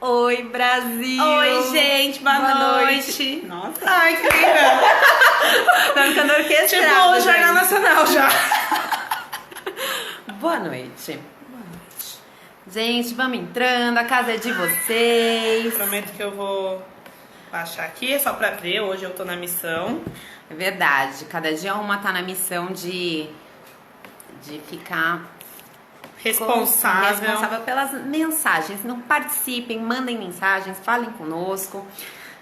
Oi, Brasil! Oi, gente, boa, Boa noite. noite. Nossa, ai, que linda. Tá ficando orquestrado, tipo o Jornal. Nacional já. Boa noite. Gente, vamos entrando, a casa é de vocês. Prometo que eu vou baixar aqui, é só pra ver. Hoje eu tô na missão. É verdade, cada dia uma tá na missão de, de ficar Responsável. responsável pelas mensagens. Não participem, mandem mensagens, falem conosco.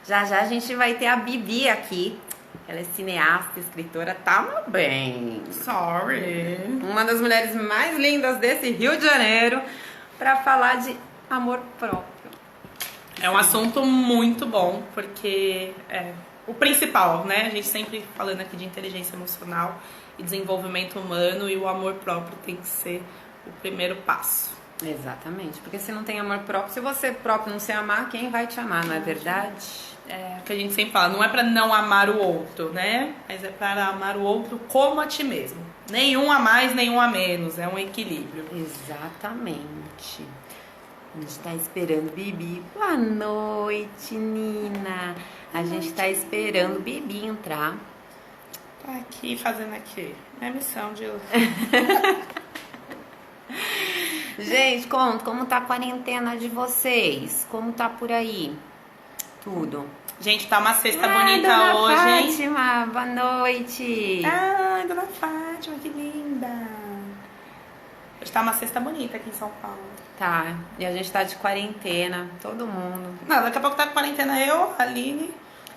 Já já a gente vai ter a Bibi aqui. Ela é cineasta, escritora, tá bem. Sorry. Uma das mulheres mais lindas desse Rio de Janeiro para falar de amor próprio. É um assunto muito bom, porque é o principal, né? A gente sempre falando aqui de inteligência emocional e desenvolvimento humano e o amor próprio tem que ser o primeiro passo. Exatamente, porque se não tem amor próprio, se você próprio não se amar, quem vai te amar, não é verdade? É que a gente sempre fala, não é pra não amar o outro, né? Mas é para amar o outro como a ti mesmo. Nenhum a mais, nenhum a menos, é um equilíbrio. Exatamente. A gente tá esperando Bibi. Boa noite, Nina. A gente tá esperando Bibi entrar. Tá aqui fazendo aqui. Minha missão de Gente, conta como tá a quarentena de vocês? Como tá por aí? Tudo. Gente, tá uma cesta Ah, bonita dona hoje? Fátima, boa noite. Ai, dona Fátima, que linda. Hoje tá uma cesta bonita aqui em São Paulo. Tá, e a gente tá de quarentena, todo mundo. Não, daqui a pouco tá com quarentena eu, a Aline.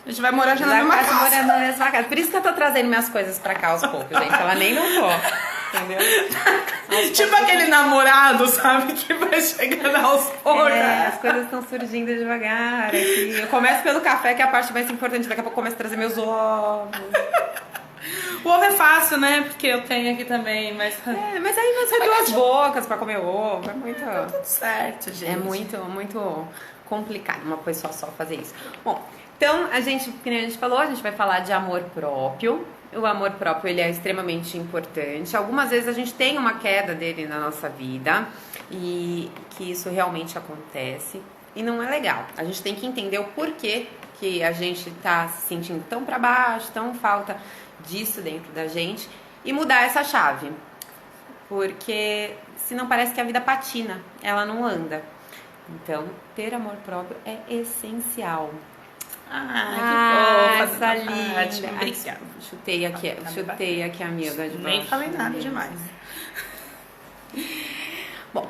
A gente vai morar já na mesma casa. morando na mesma casa. Por isso que eu tô trazendo minhas coisas pra cá aos poucos, gente. Ela nem notou. Entendeu? Tipo aquele namorado, sabe? Que vai chegando aos poucos. É, as coisas estão surgindo devagar aqui. Eu começo pelo café, que é a parte mais importante. Daqui a pouco eu começo a trazer meus ovos. O ovo é fácil, né? Porque eu tenho aqui também, mas tá É, mas aí você tem duas bocas pra comer ovo. É muito. tudo certo, gente. É muito, muito complicado uma pessoa só fazer isso. Bom, então a gente, como a gente falou, a gente vai falar de amor próprio. O amor próprio ele é extremamente importante. Algumas vezes a gente tem uma queda dele na nossa vida e que isso realmente acontece e não é legal. A gente tem que entender o porquê que a gente tá se sentindo tão para baixo, tão falta disso dentro da gente e mudar essa chave. Porque senão parece que a vida patina, ela não anda. Então, ter amor próprio é essencial. Ah, que fofa, essa linda. Obrigada. chutei aqui, Tá chutei aqui a amiga de Nem baixo. falei nada demais. Bom,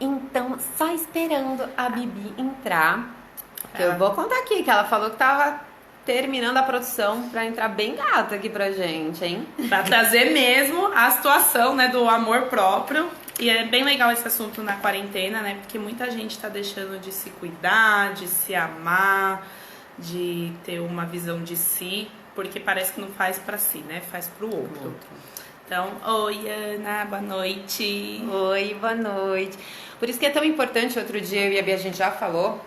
então, só esperando a Bibi entrar. que Eu vou contar aqui que ela falou que tava terminando a produção pra entrar bem gata aqui pra gente, hein? Pra trazer mesmo a situação, né, do amor próprio. E é bem legal esse assunto na quarentena, né? Porque muita gente tá deixando de se cuidar, de se amar, de ter uma visão de si, porque parece que não faz pra si, né? Faz pro outro. Então, oi Ana, boa noite. Oi, boa noite. Por isso que é tão importante, outro dia eu e a Bia, a gente já falou,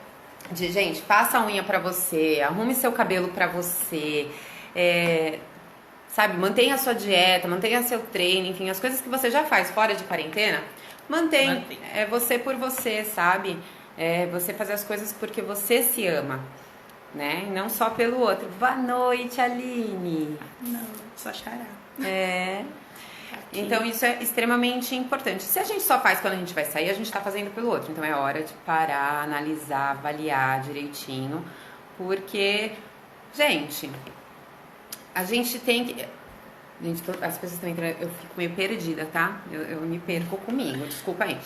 de gente, faça a unha pra você, arrume seu cabelo pra você, é, sabe, mantenha a sua dieta, mantenha seu treino, enfim, as coisas que você já faz fora de quarentena, mantém. Mantém. É você por você, sabe? É você fazer as coisas porque você se ama, né? E não só pelo outro. Boa noite, Aline. Não, só xará. É. Aqui. Então isso é extremamente importante. Se a gente só faz quando a gente vai sair, a gente tá fazendo pelo outro. Então é hora de parar, analisar, avaliar direitinho. Porque, gente, a gente tem que. Gente, as pessoas estão entrando. Eu fico meio perdida, tá? Eu, eu me perco comigo, desculpa aí.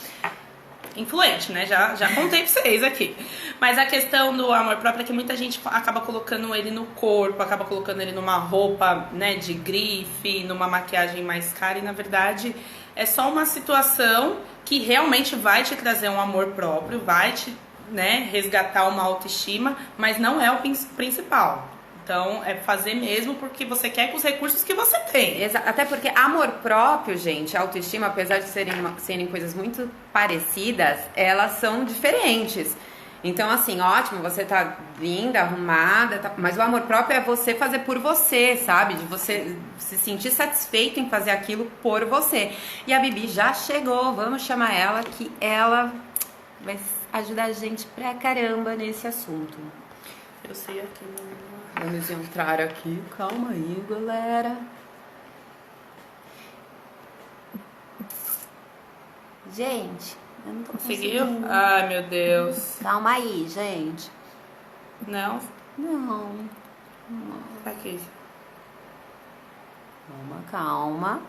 Influente, né? Já, já contei pra vocês aqui. Mas a questão do amor próprio é que muita gente acaba colocando ele no corpo, acaba colocando ele numa roupa, né, de grife, numa maquiagem mais cara e na verdade é só uma situação que realmente vai te trazer um amor próprio, vai te, né, resgatar uma autoestima, mas não é o prin- principal. Então, é fazer mesmo porque você quer com os recursos que você tem. Exa- Até porque amor próprio, gente, autoestima, apesar de serem, uma- serem coisas muito parecidas, elas são diferentes. Então, assim, ótimo, você tá linda, arrumada, tá- mas o amor próprio é você fazer por você, sabe? De você se sentir satisfeito em fazer aquilo por você. E a Bibi já chegou, vamos chamar ela, que ela vai ajuda a gente pra caramba nesse assunto. Eu sei aqui. Vamos entrar aqui. Calma aí, galera. Gente, eu não tô Conseguiu? conseguindo. Ai, meu Deus. Calma aí, gente. Não? Não. Tá aqui. Calma, calma.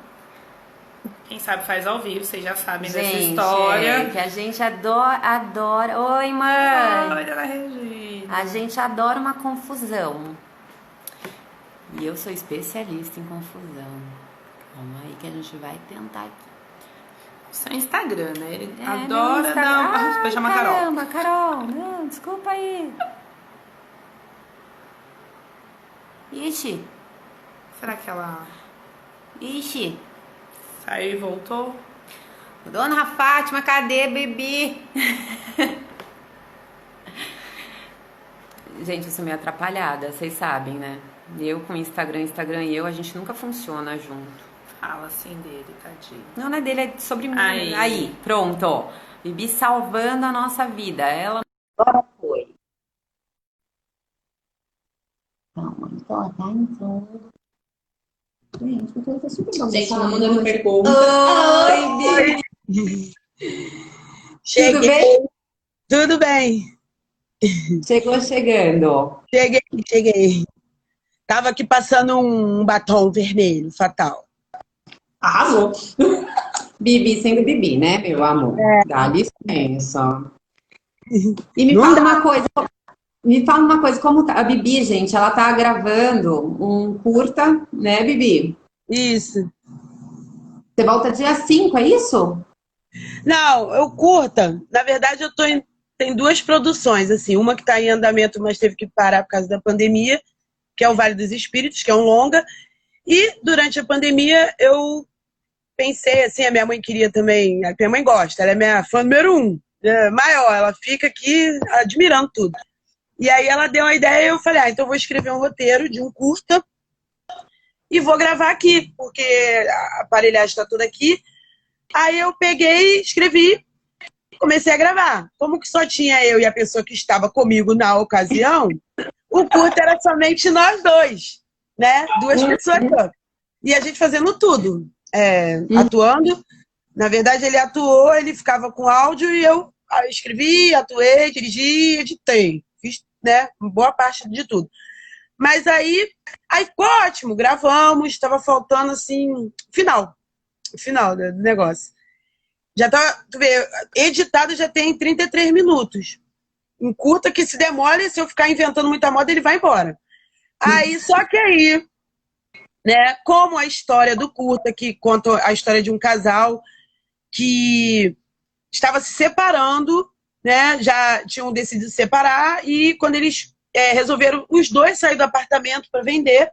Quem sabe faz ao vivo, vocês já sabem dessa Gente, história. é que a gente adora, adora. Oi, mãe. Oi, dona Regina. A gente adora uma confusão. E eu sou especialista em confusão. Calma aí que a gente vai tentar aqui. Seu Instagram, né? Ele É, meu adora Insta- dar uma... Ai, Depois chama a Carol. Caramba, Carol. Não, desculpa aí. Ixi, Será que ela ixi. Saiu e voltou? Dona Fátima, cadê, bebê? gente, eu sou meio atrapalhada, vocês sabem, né? Eu com Instagram, Instagram e eu, a gente nunca funciona junto. Fala assim dele, tadinho. Não, não é dele, é sobre mim. Aí. Aí, pronto, ó. Bibi salvando a nossa vida. Ela. Agora foi. Calma, então tá entrando. Gente, o tá super bom. Gente, não mandando pergunta. Oi, Bibi. Cheguei. Tudo bem? Tudo bem. Chegou chegando. Cheguei, cheguei. Tava aqui passando um batom vermelho, fatal. Arrasou. Bibi sendo Bibi, né, meu amor? Dá licença. E me Não fala dá. uma coisa. Me fala uma coisa, como tá? A Bibi, gente, ela tá gravando um curta, né, Bibi? Isso. Você volta dia 5, é isso? Não, eu curta. Na verdade, eu tô em. Tem duas produções, assim. Uma que tá em andamento, mas teve que parar por causa da pandemia, que é o Vale dos Espíritos, que é um longa. E durante a pandemia, eu pensei, assim, a minha mãe queria também. A minha mãe gosta, ela é minha fã número um, é, maior. Ela fica aqui admirando tudo. E aí ela deu uma ideia e eu falei, ah, então eu vou escrever um roteiro de um curta e vou gravar aqui, porque a aparelhagem está toda aqui. Aí eu peguei, escrevi, comecei a gravar. Como que só tinha eu e a pessoa que estava comigo na ocasião, o curto era somente nós dois, né? Duas pessoas. E a gente fazendo tudo, é, atuando. Na verdade, ele atuou, ele ficava com áudio e eu ah, escrevi, atuei, dirigi, editei. Né, boa parte de tudo. Mas aí, aí ficou ótimo, gravamos, estava faltando assim, final. Final do negócio. Já tá, tu vê, editado já tem 33 minutos. Um curta que se demole, se eu ficar inventando muita moda, ele vai embora. Aí, só que aí, né, como a história do curta, que conta a história de um casal que estava se separando, né, já tinham decidido se separar, e quando eles é, resolveram os dois sair do apartamento para vender,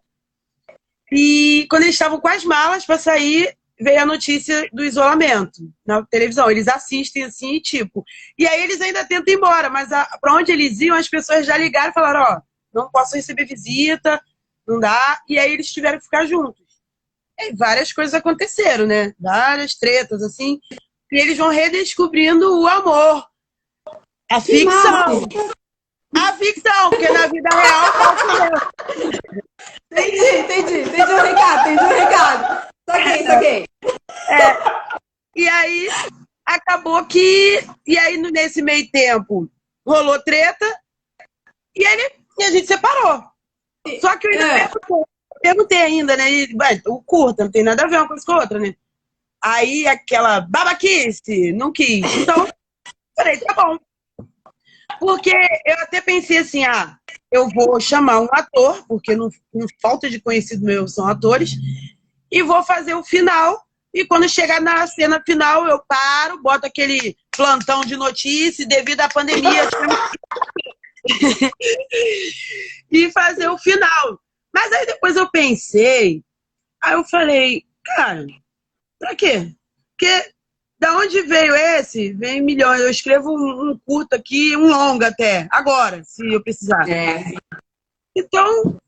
e quando eles estavam com as malas para sair, veio a notícia do isolamento na televisão. Eles assistem assim, e tipo. E aí eles ainda tentam ir embora, mas para onde eles iam, as pessoas já ligaram e falaram: ó, não posso receber visita, não dá. E aí eles tiveram que ficar juntos. E várias coisas aconteceram, né? Várias tretas, assim. E eles vão redescobrindo o amor. A ficção. A ficção, porque na vida real mesmo. Entendi, entendi. Entendi o recado, entendi o recado. Saquei, saquei. E aí acabou que. E aí, nesse meio tempo, rolou treta e, ele, e a gente separou. Só que eu ainda É. perguntei, perguntei ainda, né? E, ué, o curta, não tem nada a ver uma coisa com a outra, né? Aí aquela babaquice, não quis. Então, falei, tá bom. Porque eu até pensei assim, ah, eu vou chamar um ator, porque não, não falta de conhecido meu são atores, e vou fazer o final. E quando chegar na cena final, eu paro, boto aquele plantão de notícias, devido à pandemia, e fazer o final. Mas aí depois eu pensei, aí eu falei, cara, pra quê? Porque da onde veio esse? Vem milhões. Eu escrevo um, um curto aqui, um longo até, agora, se eu precisar. É. Então,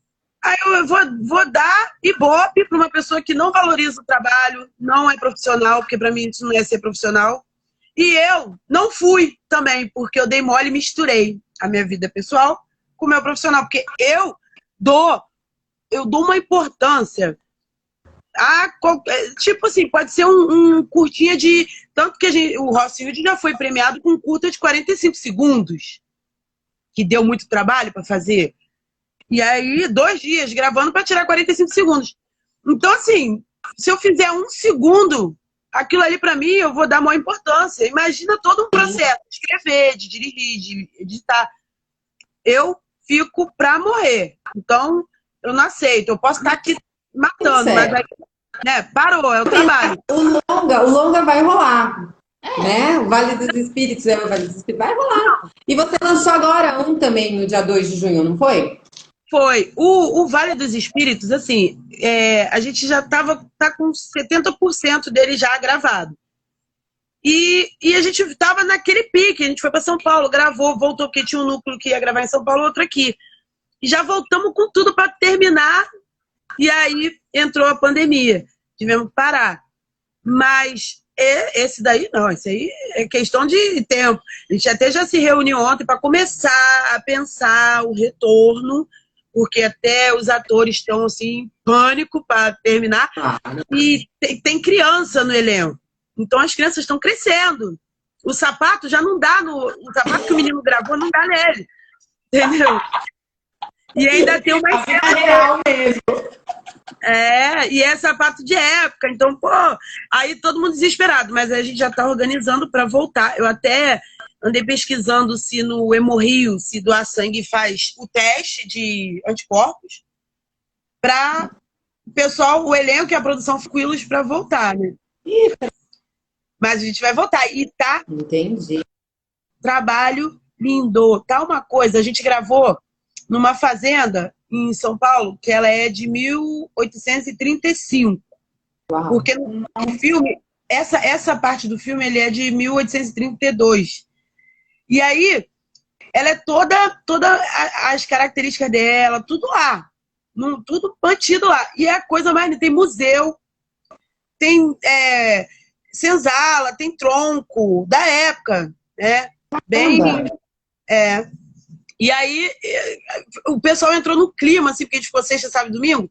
aí eu vou, vou dar ibope para uma pessoa que não valoriza o trabalho, não é profissional, porque para mim isso não é ser profissional. E eu não fui também, porque eu dei mole e misturei a minha vida pessoal com o meu profissional. Porque eu dou, eu dou uma importância a qualquer, tipo assim, pode ser um, um curtinha de. Tanto que gente, o Rossfield já foi premiado com um curta de 45 segundos, que deu muito trabalho para fazer. E aí, dois dias gravando para tirar 45 segundos. Então, assim, se eu fizer um segundo aquilo ali para mim eu vou dar maior importância. Imagina todo um processo de escrever, de dirigir, de editar. Eu fico pra morrer. Então, eu não aceito. Eu posso estar aqui matando, é. mas aí, né, parou, é o trabalho. O longa, o longa vai rolar. Né? O Vale dos Espíritos é o Vale dos Espíritos, vai rolar. E você lançou agora um também no dia 2 de junho, não foi? Foi. O, o Vale dos Espíritos, assim, é, a gente já estava tá com 70% dele já gravado. E, e a gente estava naquele pique, a gente foi para São Paulo, gravou, voltou, porque tinha um núcleo que ia gravar em São Paulo, outro aqui. E já voltamos com tudo para terminar, e aí entrou a pandemia. Tivemos que parar. Mas esse daí não, esse aí é questão de tempo. A gente até já se reuniu ontem para começar a pensar o retorno porque até os atores estão assim em pânico para terminar. E tem, tem, criança no elenco. Então as crianças estão crescendo. O sapato já não dá no. O sapato que o menino gravou não dá nele. Entendeu? E ainda tem uma cena. real mesmo. É, e é sapato de época. Então, pô, aí todo mundo desesperado, mas a gente já está organizando para voltar. Eu até andei pesquisando se no Hemorrio, se doar sangue faz o teste de anticorpos para o pessoal, o elenco e a produção fiquilos para voltar, né? Mas a gente vai voltar. E tá. Entendi. Trabalho lindo. Tá uma coisa. A gente gravou numa fazenda em São Paulo, que ela é de 1835. Uau. Porque no, no filme, essa, essa parte do filme ele é de 1832. E aí, ela é toda, toda as características dela, tudo lá. Tudo mantido lá. E é a coisa mais. Tem museu, tem é, senzala, tem tronco da época, né? Bem. É. E aí, é, o pessoal entrou no clima, assim, porque a gente ficou sexta, sábado domingo.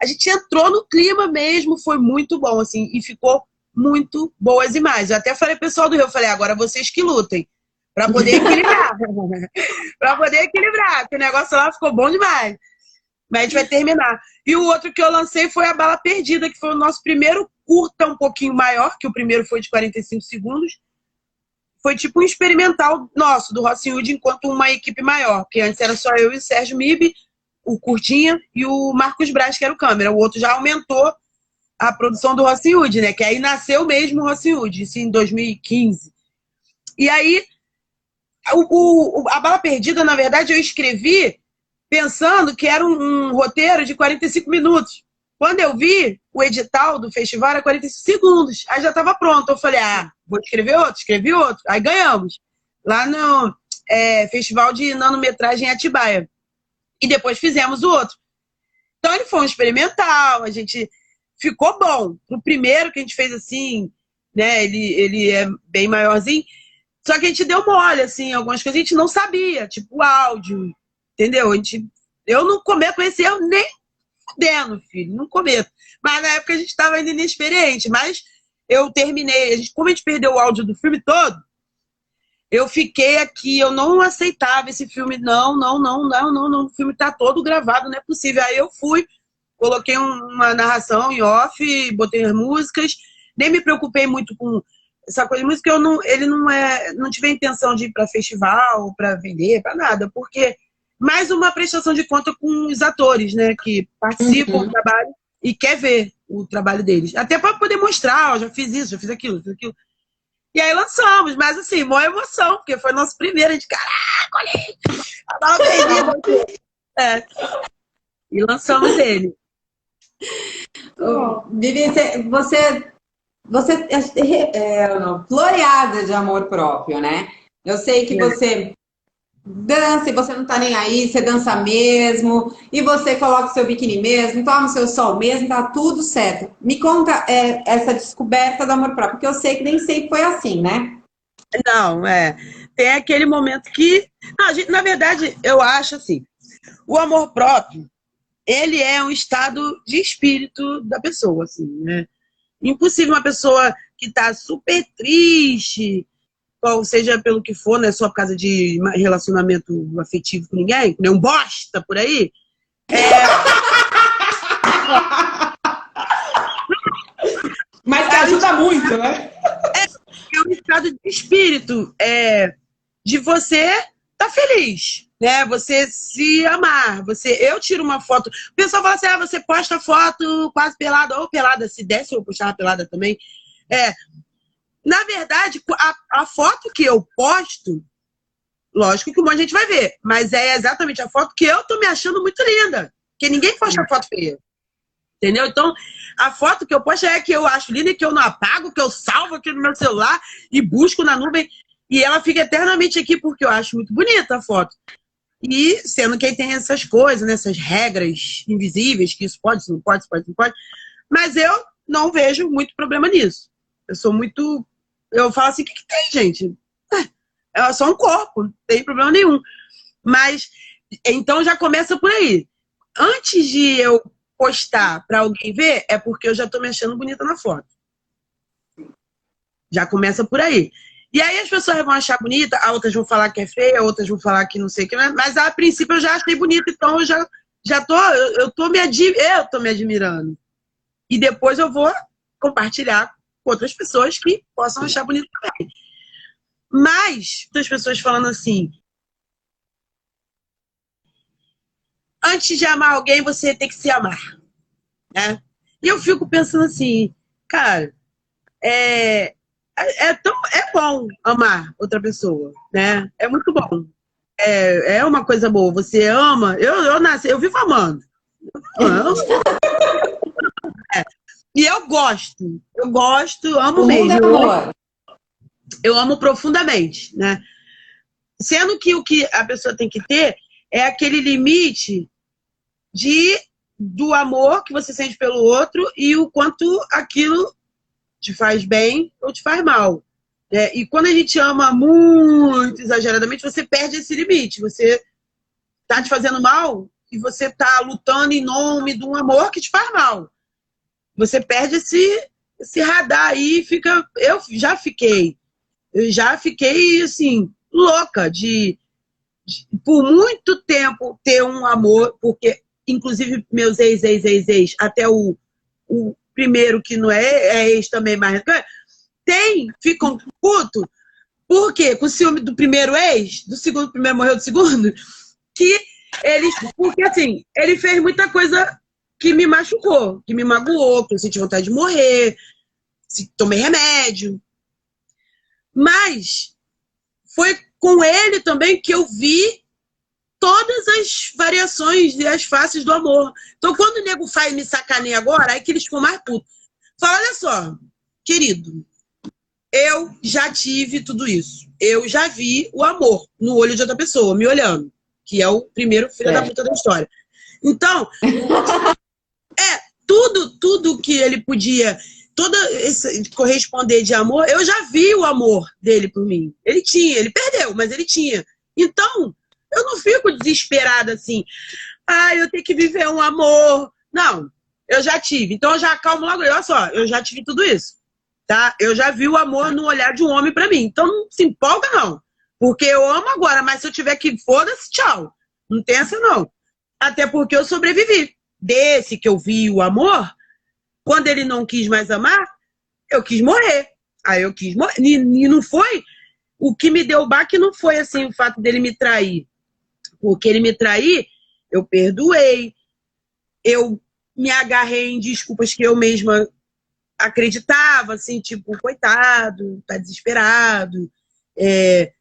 A gente entrou no clima mesmo, foi muito bom, assim, e ficou muito boas imagens. Eu até falei pessoal do Rio, eu falei, agora vocês que lutem para poder equilibrar. para poder equilibrar, porque o negócio lá ficou bom demais. Mas a gente vai terminar. E o outro que eu lancei foi a Bala Perdida, que foi o nosso primeiro curta um pouquinho maior, que o primeiro foi de 45 segundos. Foi tipo um experimental nosso, do Rossi Hood, enquanto uma equipe maior. Que antes era só eu e o Sérgio Mib, o Curtinha, e o Marcos Braz, que era o câmera. O outro já aumentou a produção do Rossi Hood, né? Que aí nasceu mesmo o Rossi Hood, isso em 2015. E aí o, o, a Bala Perdida, na verdade, eu escrevi pensando que era um, um, roteiro de 45 minutos. Quando eu vi o edital do festival, era 45 segundos. Aí já estava pronto. Eu falei, ah, vou escrever outro, escrevi outro. Aí ganhamos. Lá no é, Festival de Nanometragem Atibaia. E depois fizemos o outro. Então ele foi um experimental, a gente ficou bom. O primeiro que a gente fez assim, né? Ele, ele é bem maiorzinho. Só que a gente deu mole, assim, algumas coisas a gente não sabia, tipo o áudio, entendeu? A gente, eu não cometo esse erro nem fudendo, filho, não cometo. Mas na época a gente estava ainda inexperiente, mas eu terminei, a gente, como a gente perdeu o áudio do filme todo, eu fiquei aqui, eu não aceitava esse filme, não, não, não, não, não, não, o filme tá todo gravado, não é possível. Aí eu fui, coloquei uma narração em off, botei as músicas, nem me preocupei muito com essa coisa de música, eu não, ele não é, não tive a intenção de ir para festival, para vender, para nada, porque mais uma prestação de conta com os atores, né, que participam uhum. do trabalho e quer ver o trabalho deles, até para poder mostrar, ó, já fiz isso, já fiz aquilo, fiz aquilo. E aí lançamos, mas assim, maior emoção, porque foi nosso primeiro, gente, caraca, olha aí, é. E lançamos ele. Vivi, você você é, é, floreada de amor próprio, né? Eu sei que você dança e você não tá nem aí, você dança mesmo, e você coloca o seu biquíni mesmo, toma o seu sol mesmo, tá tudo certo. Me conta é, essa descoberta do amor próprio, porque eu sei que nem sempre foi assim, né? Não, é. Tem aquele momento que. Não, gente, na verdade, eu acho assim: o amor próprio, ele é um estado de espírito da pessoa, assim, né? Impossível uma pessoa que está super triste, ou seja pelo que for, não é só por causa de relacionamento afetivo com ninguém, nem um bosta por aí. É... Mas que ajuda muito, né? É, é um estado de espírito, é, de você tá feliz, né? Você se amar. Você, eu tiro uma foto. O pessoal fala assim: ah, você posta foto quase pelada ou pelada. Se desse, eu puxava pelada também. É, na verdade, a, a foto que eu posto, lógico que um monte de gente vai ver, mas é exatamente a foto que eu tô me achando muito linda. Porque ninguém posta foto feia. Entendeu? Então, a foto que eu posto é que eu acho linda e que eu não apago, que eu salvo aqui no meu celular e busco na nuvem. E ela fica eternamente aqui porque eu acho muito bonita a foto. E sendo que tem essas coisas, né, essas regras invisíveis, que isso pode, isso não pode, isso pode, isso não pode. Mas eu não vejo muito problema nisso. Eu sou muito. Eu falo assim: o que, que tem, gente? É, é só um corpo, não tem problema nenhum. Mas, então já começa por aí. Antes de eu postar para alguém ver, é porque eu já tô me achando bonita na foto. Já começa por aí. E aí as pessoas vão achar bonita, outras vão falar que é feia, outras vão falar que não sei o que, mas a princípio eu já achei bonita, então eu já, já tô, eu, eu tô me eu tô me admirando. E depois eu vou compartilhar com outras pessoas que possam achar bonito também. Mas, as pessoas falando assim, antes de amar alguém, você tem que se amar. Né? E eu fico pensando assim, cara, é, é, é, tão, é bom amar outra pessoa, né? É muito bom. É, é uma coisa boa. Você ama. Eu, eu nasci, eu vivo amando. Eu. É. E eu gosto. Eu gosto, amo mesmo. Eu, eu amo profundamente, né? Sendo que o que a pessoa tem que ter é aquele limite de do amor que você sente pelo outro e o quanto aquilo te faz bem ou te faz mal. É, e quando a gente ama muito exageradamente, você perde esse limite. Você tá te fazendo mal e você tá lutando em nome de um amor que te faz mal. Você perde esse, esse radar aí e fica. Eu já fiquei. Eu já fiquei, assim, louca de, de por muito tempo ter um amor, porque, inclusive, meus ex, ex, ex, ex, até o, o primeiro que não é, é ex também, mas tem, ficam puto. Por quê? Com o ciúme do primeiro ex, do segundo, primeiro morreu do segundo, que eles, porque assim, ele fez muita coisa que me machucou, que me magoou, que eu senti vontade de morrer, tomei remédio. Mas foi com ele também que eu vi todas as variações e as faces do amor. Então, quando o nego faz me sacaneia agora, aí que eles ficam mais putos. Fala, olha só, querido, eu já tive tudo isso. Eu já vi o amor no olho de outra pessoa, me olhando, que é o primeiro filho é. da puta da história. Então, é, tudo, tudo que ele podia, toda esse corresponder de amor, eu já vi o amor dele por mim. Ele tinha, ele perdeu, mas ele tinha. Então, eu não fico desesperada assim. Ah, eu tenho que viver um amor. Não, eu já tive. Então eu já acalmo logo. Olha só, eu já tive tudo isso. Tá? Eu já vi o amor no olhar de um homem para mim. Então não se empolga, não. Porque eu amo agora, mas se eu tiver que, foda-se, tchau. Não tem essa, não. Até porque eu sobrevivi. Desse que eu vi o amor, quando ele não quis mais amar, eu quis morrer. Aí eu quis morrer. E, e não foi. O que me deu o baque não foi assim o fato dele me trair porque ele me trair, eu perdoei, eu me agarrei em desculpas que eu mesma acreditava, assim, tipo, coitado, tá desesperado, é,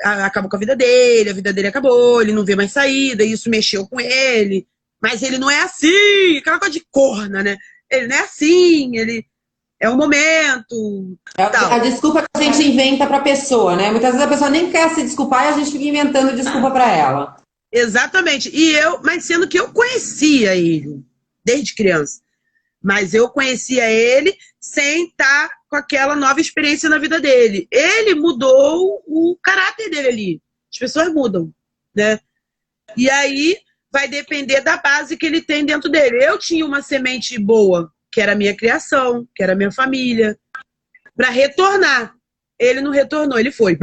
acabou com a vida dele, a vida dele acabou, ele não vê mais saída, isso mexeu com ele, mas ele não é assim, aquela coisa de corna, né? Ele não é assim, ele é o momento. É a desculpa que a gente inventa para a pessoa, né? Muitas vezes a pessoa nem quer se desculpar e a gente fica inventando desculpa para ela. Exatamente. E eu, mas sendo que eu conhecia ele desde criança. Mas eu conhecia ele sem estar com aquela nova experiência na vida dele. Ele mudou o caráter dele ali. As pessoas mudam, né? E aí vai depender da base que ele tem dentro dele. Eu tinha uma semente boa, que era a minha criação, que era a minha família, para retornar. Ele não retornou, ele foi.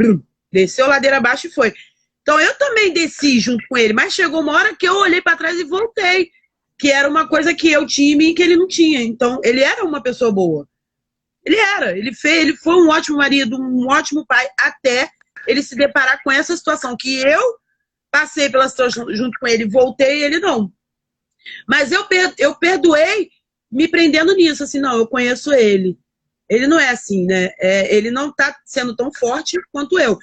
Desceu ladeira abaixo e foi. Então eu também desci junto com ele, mas chegou uma hora que eu olhei para trás e voltei, que era uma coisa que eu tinha e que ele não tinha. Então ele era uma pessoa boa. Ele era, ele fez, ele foi um ótimo marido, um ótimo pai, até ele se deparar com essa situação que eu passei pela situação junto com ele, voltei ele não. Mas eu, eu perdoei me prendendo nisso, assim, não, eu conheço ele. Ele não é assim, né? É, ele não tá sendo tão forte quanto eu.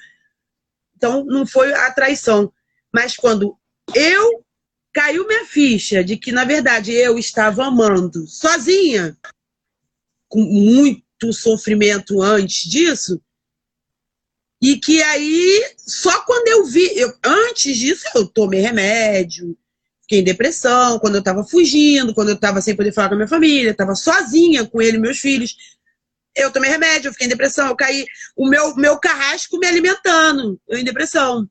Então, não foi a traição. Mas quando eu caiu minha ficha de que, na verdade, eu estava amando sozinha, com muito sofrimento antes disso, e que aí, só quando eu vi, eu, antes disso, eu tomei remédio, fiquei em depressão, quando eu estava fugindo, quando eu estava sem poder falar com a minha família, estava sozinha com ele e meus filhos eu tomei remédio, eu fiquei em depressão, eu caí. O meu, meu carrasco me alimentando, eu em depressão.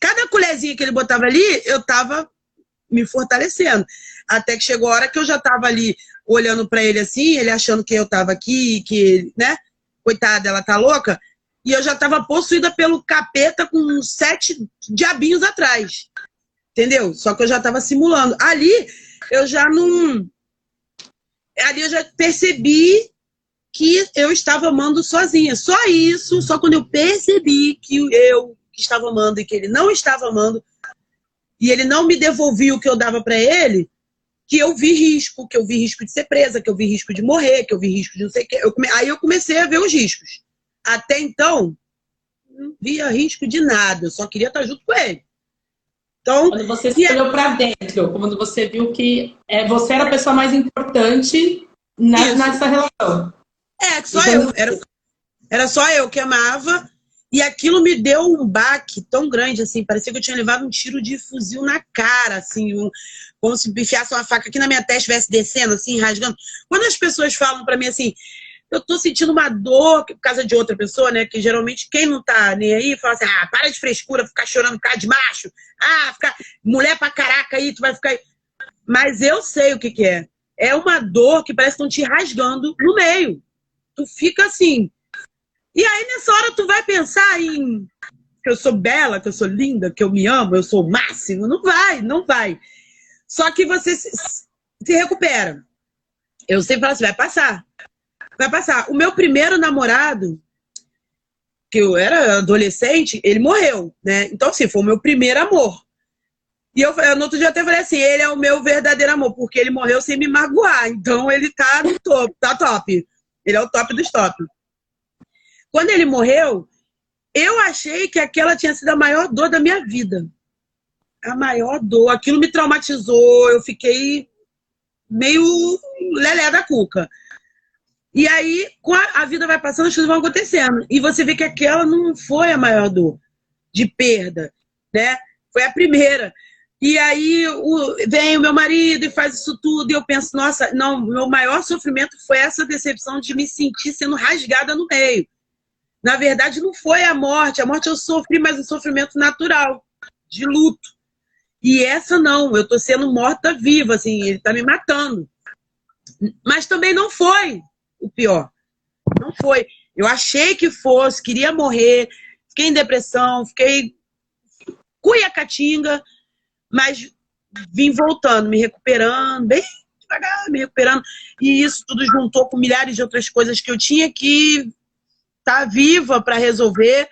Cada colherzinha que ele botava ali, eu tava me fortalecendo. Até que chegou a hora que eu já tava ali olhando para ele assim, ele achando que eu tava aqui, que, né? Coitada, ela tá louca. E eu já tava possuída pelo capeta com sete diabinhos atrás. Entendeu? Só que eu já tava simulando. Ali, eu já não. Ali eu já percebi que eu estava amando sozinha. Só isso, só quando eu percebi que eu estava amando e que ele não estava amando, e ele não me devolvia o que eu dava para ele, que eu vi risco, que eu vi risco de ser presa, que eu vi risco de morrer, que eu vi risco de não sei o quê. Eu come... Aí eu comecei a ver os riscos. Até então, não via risco de nada, eu só queria estar junto com ele. Então, quando você se olhou para dentro, quando você viu que é, você era a pessoa mais importante na, nessa relação. É, só então, eu. Era, era só eu que amava. E aquilo me deu um baque tão grande, assim. Parecia que eu tinha levado um tiro de fuzil na cara, assim. Um, como se enfiasse uma faca aqui na minha testa, estivesse descendo, assim, rasgando. Quando as pessoas falam para mim assim, eu tô sentindo uma dor por causa de outra pessoa, né? Que geralmente quem não tá nem aí fala assim, ah, para de frescura, ficar chorando por causa de macho. Ah, ficar mulher pra caraca aí, tu vai ficar. Mas eu sei o que, que é. É uma dor que parece que estão te rasgando no meio tu fica assim. E aí nessa hora tu vai pensar em que eu sou bela, que eu sou linda, que eu me amo, eu sou o máximo. Não vai, não vai. Só que você se, se recupera. Eu sempre falo assim, vai passar. Vai passar. O meu primeiro namorado, que eu era adolescente, ele morreu, né? Então, assim, foi o meu primeiro amor. E eu, no outro dia eu até falei assim, ele é o meu verdadeiro amor, porque ele morreu sem me magoar. Então ele tá no topo, tá top. Ele é o top dos top. Quando ele morreu, eu achei que aquela tinha sido a maior dor da minha vida. A maior dor. Aquilo me traumatizou. Eu fiquei meio lelé da cuca. E aí, a vida vai passando, as coisas vão acontecendo. E você vê que aquela não foi a maior dor de perda, né? Foi a primeira. E aí o, vem o meu marido e faz isso tudo, e eu penso, nossa, não, meu maior sofrimento foi essa decepção de me sentir sendo rasgada no meio. Na verdade, não foi a morte. A morte eu sofri, mas um sofrimento natural, de luto. E essa não, eu tô sendo morta viva, assim, ele tá me matando. Mas também não foi o pior. Não foi. Eu achei que fosse, queria morrer, fiquei em depressão, fiquei cuia catinga mas vim voltando, me recuperando, bem devagar, me recuperando. E isso tudo juntou com milhares de outras coisas que eu tinha que estar tá viva para resolver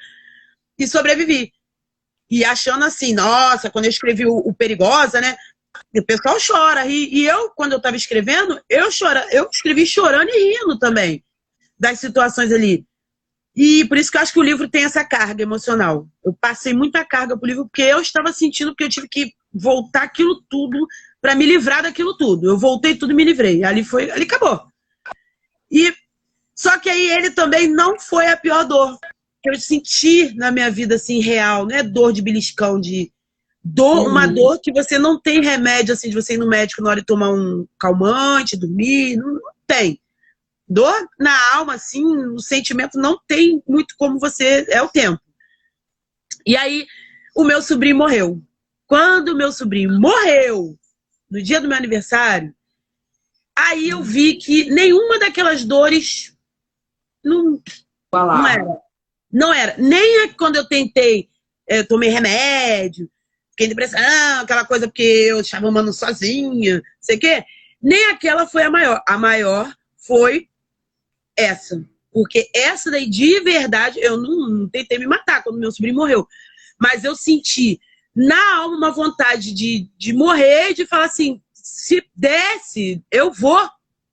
e sobrevivi. E achando assim, nossa, quando eu escrevi o, o Perigosa, né? O pessoal chora. E, e eu, quando eu estava escrevendo, eu chora, eu escrevi chorando e rindo também das situações ali. E por isso que eu acho que o livro tem essa carga emocional. Eu passei muita carga pro livro porque eu estava sentindo que eu tive que voltar aquilo tudo para me livrar daquilo tudo. Eu voltei tudo e me livrei. Ali foi, ali acabou. E só que aí ele também não foi a pior dor que eu senti na minha vida assim real, não é dor de beliscão de Dor, uma dor que você não tem remédio, assim, de você ir no médico na hora de tomar um calmante, dormir, não, não tem. Dor na alma, assim, o sentimento não tem muito como você. É o tempo. E aí, o meu sobrinho morreu. Quando o meu sobrinho morreu, no dia do meu aniversário, aí eu vi que nenhuma daquelas dores não, não era. Não era. Nem quando eu tentei, eu eh, tomei remédio, fiquei depressão, aquela coisa porque eu estava amando sozinha, sei o quê. Nem aquela foi a maior. A maior foi essa. Porque essa daí, de verdade, eu não, não tentei me matar quando meu sobrinho morreu. Mas eu senti na alma uma vontade de, de morrer de falar assim: se desse, eu vou.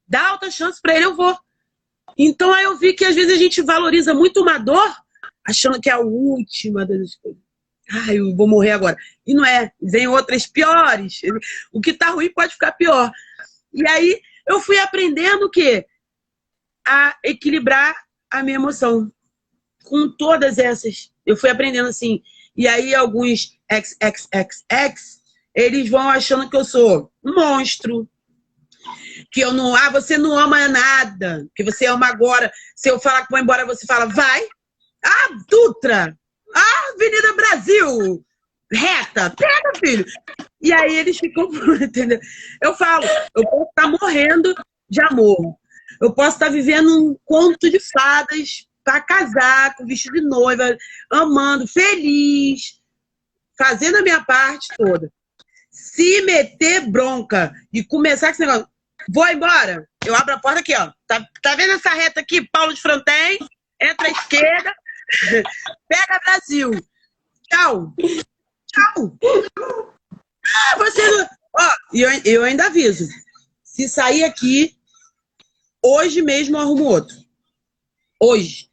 Dá alta chance para ele, eu vou. Então aí eu vi que às vezes a gente valoriza muito uma dor, achando que é a última das coisas. Ai, eu vou morrer agora. E não é. Vem outras piores. O que tá ruim pode ficar pior. E aí eu fui aprendendo o quê? A equilibrar a minha emoção. Com todas essas. Eu fui aprendendo assim. E aí alguns XXXX, eles vão achando que eu sou um monstro. Que eu não. Ah, você não ama nada. Que você ama agora. Se eu falar que vou embora, você fala, vai. Ah, Dutra! Ah, Avenida Brasil! Reta, pega, filho! E aí eles ficam, entendeu? Eu falo, eu posso estar morrendo de amor. Eu posso estar vivendo um conto de fadas para casar, com vestido de noiva, amando, feliz, fazendo a minha parte toda. Se meter bronca e começar com esse negócio, vou embora, eu abro a porta aqui, ó. Tá, tá vendo essa reta aqui, Paulo de Fronten? Entra à esquerda, Pega Brasil. Tchau. Tchau. Ah, você não... Ó, eu, eu ainda aviso. Se sair aqui, hoje mesmo eu arrumo outro. Hoje.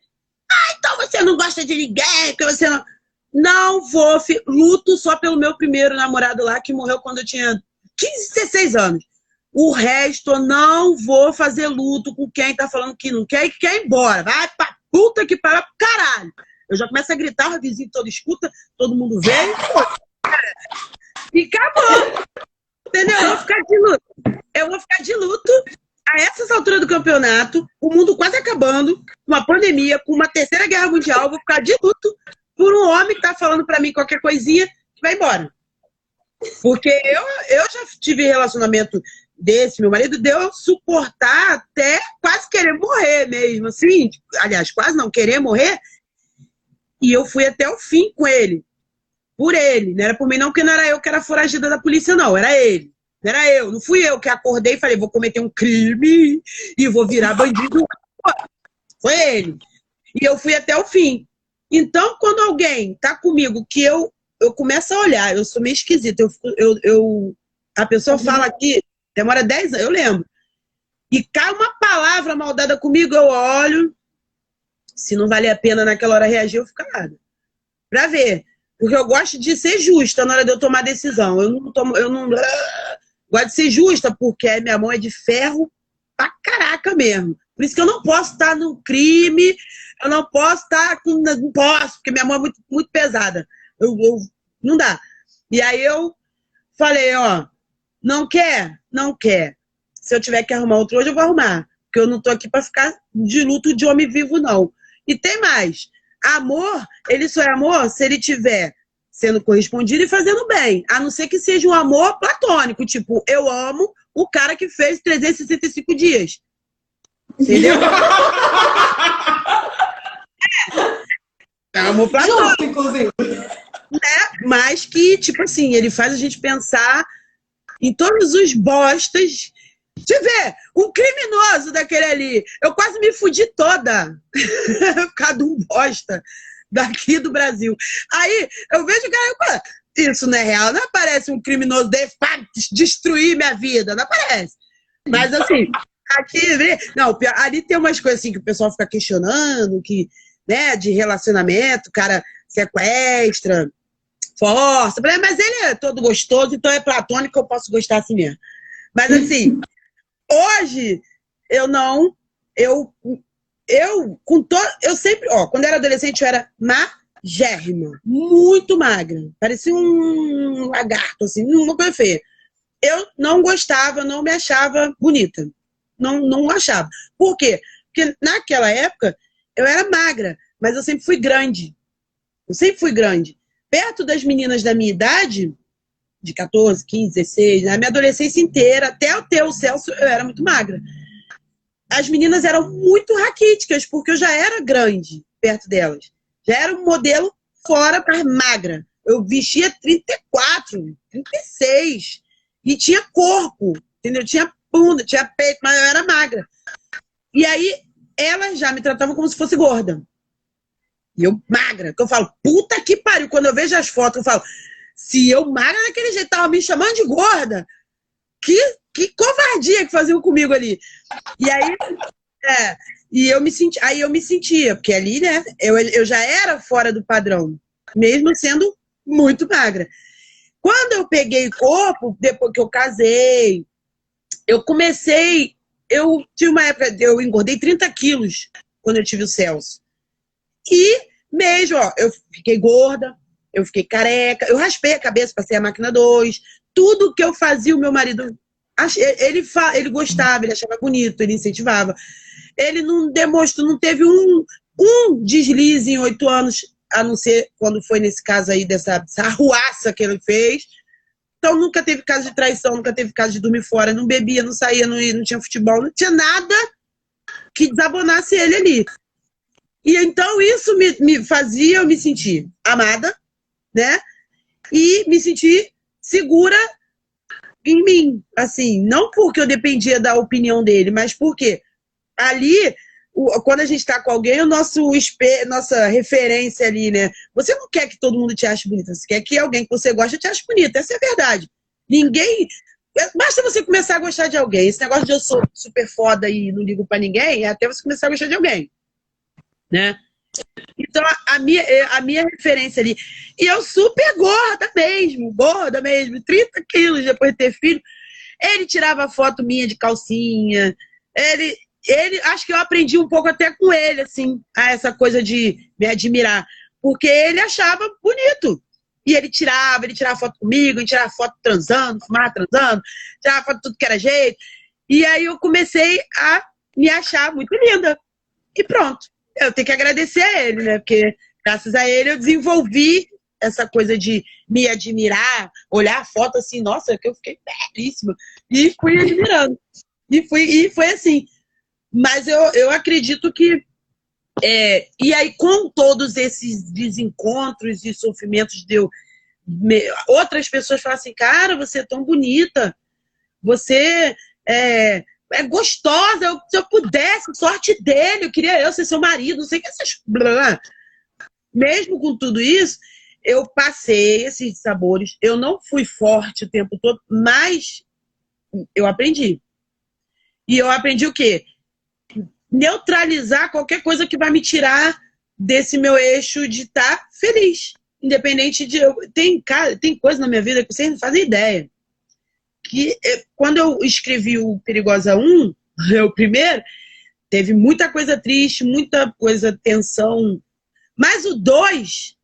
Ah, então você não gosta de ninguém, que você não. Não vou. Luto só pelo meu primeiro namorado lá, que morreu quando eu tinha 15, 16 anos. O resto, eu não vou fazer luto com quem tá falando que não quer e que quer ir embora. Vai pra puta que para caralho. Eu já começo a gritar, o vizinho todo escuta, todo mundo vê. E acabou. Entendeu? Eu vou ficar de luto. Eu vou ficar de luto a essas alturas do campeonato, o mundo quase acabando, uma pandemia, com uma terceira guerra mundial, vou ficar de luto por um homem que tá falando para mim qualquer coisinha que vai embora. Porque eu, eu já tive relacionamento desse, meu marido, deu suportar até quase querer morrer mesmo, assim. Aliás, quase não querer morrer. E eu fui até o fim com ele. Por ele. Não era por mim, não, porque não era eu que era foragida da polícia, não. Era ele. Não era eu. Não fui eu que acordei e falei, vou cometer um crime e vou virar bandido. Foi ele. E eu fui até o fim. Então, quando alguém tá comigo que eu, eu começo a olhar, eu sou meio esquisita, eu, eu, eu a pessoa fala aqui, Demora 10 anos, eu lembro. E cai uma palavra maldada comigo, eu olho. Se não vale a pena naquela hora reagir, eu fico calada. Pra ver. Porque eu gosto de ser justa na hora de eu tomar decisão. Eu não tomo, eu não. Gosto de ser justa, porque minha mão é de ferro pra caraca mesmo. Por isso que eu não posso estar no crime, eu não posso estar com. Não posso, porque minha mão é muito, muito pesada. Eu, eu, não dá. E aí eu falei, ó, não quer? Não quer. Se eu tiver que arrumar outro hoje, eu vou arrumar. Porque eu não tô aqui para ficar de luto de homem vivo, não. E tem mais. Amor, ele só é amor se ele tiver sendo correspondido e fazendo bem. A não ser que seja um amor platônico. Tipo, eu amo o cara que fez 365 dias. Entendeu? é, amor platônico. inclusive. É, mas que, tipo assim, ele faz a gente pensar em todos os bostas. Te ver, um criminoso daquele ali. Eu quase me fudi toda por causa de um bosta daqui do Brasil. Aí eu vejo que isso não é real, não aparece um criminoso para destruir minha vida, não aparece. Mas assim, aqui, não, ali tem umas coisas assim que o pessoal fica questionando, que, né, de relacionamento, o cara sequestra, força. Mas ele é todo gostoso, então é platônico, eu posso gostar assim mesmo. Mas assim, hoje eu não, eu, eu com todo, eu sempre, ó, quando eu era adolescente eu era magérrima, muito magra. Parecia um lagarto, assim, uma coisa feia. Eu não gostava, não me achava bonita. Não, não achava. Por quê? Porque naquela época eu era magra, mas eu sempre fui grande. Eu sempre fui grande. Perto das meninas da minha idade, de 14, 15, 16, na minha adolescência inteira, até o Celso, eu era muito magra. As meninas eram muito raquíticas, porque eu já era grande perto delas. Já era um modelo fora para magra. Eu vestia 34, 36. E tinha corpo, entendeu? Tinha bunda, tinha peito, mas eu era magra. E aí, elas já me tratavam como se fosse gorda. E eu magra. Que eu falo, puta que pariu. Quando eu vejo as fotos, eu falo, se eu magra daquele jeito, tava me chamando de gorda. Que, que covardia que faziam comigo ali. E aí, é, e eu me senti, aí eu me sentia, porque ali, né, eu, eu já era fora do padrão, mesmo sendo muito magra. Quando eu peguei corpo, depois que eu casei, eu comecei. Eu tive uma época, eu engordei 30 quilos quando eu tive o Celso. E mesmo, ó, eu fiquei gorda, eu fiquei careca, eu raspei a cabeça, passei a máquina 2. Tudo que eu fazia, o meu marido. Ele, ele gostava, ele achava bonito, ele incentivava. Ele não demonstrou, não teve um, um deslize em oito anos, a não ser quando foi nesse caso aí dessa arruaça que ele fez. Então nunca teve caso de traição, nunca teve caso de dormir fora, não bebia, não saía, não, ia, não tinha futebol, não tinha nada que desabonasse ele ali. E então isso me, me fazia eu me sentir amada, né? E me sentir segura em mim, assim, não porque eu dependia da opinião dele, mas porque ali, quando a gente está com alguém, o nosso nossa referência ali, né? Você não quer que todo mundo te ache bonita, você quer que alguém que você gosta te ache bonita, essa é a verdade. Ninguém. Basta você começar a gostar de alguém. Esse negócio de eu sou super foda e não ligo para ninguém, é até você começar a gostar de alguém. Né? Então, a minha, a minha referência ali. E eu super gorda mesmo, gorda mesmo, 30 quilos depois de ter filho. Ele tirava foto minha de calcinha. Ele, ele, acho que eu aprendi um pouco até com ele, assim, a essa coisa de me admirar. Porque ele achava bonito. E ele tirava, ele tirava foto comigo, ele tirava foto transando, fumava transando, tirava foto de tudo que era jeito. E aí eu comecei a me achar muito linda. E pronto eu tenho que agradecer a ele, né? Porque graças a ele eu desenvolvi essa coisa de me admirar, olhar a foto assim, nossa, que eu fiquei belíssima. E fui admirando. E, fui, e foi assim. Mas eu, eu acredito que. É, e aí, com todos esses desencontros e sofrimentos, deu. Me, outras pessoas falam assim, cara, você é tão bonita, você é, é gostosa. Eu, se eu pudesse, sorte dele, eu queria eu ser seu marido, não sei o que essas. Mesmo com tudo isso, eu passei esses sabores. Eu não fui forte o tempo todo, mas eu aprendi. E eu aprendi o quê? Neutralizar qualquer coisa que vai me tirar desse meu eixo de estar tá feliz. Independente de. Tem, cara, tem coisa na minha vida que vocês não fazem ideia que eh, quando eu escrevi o Perigosa 1, o primeiro, teve muita coisa triste, muita coisa tensão. Mas o 2,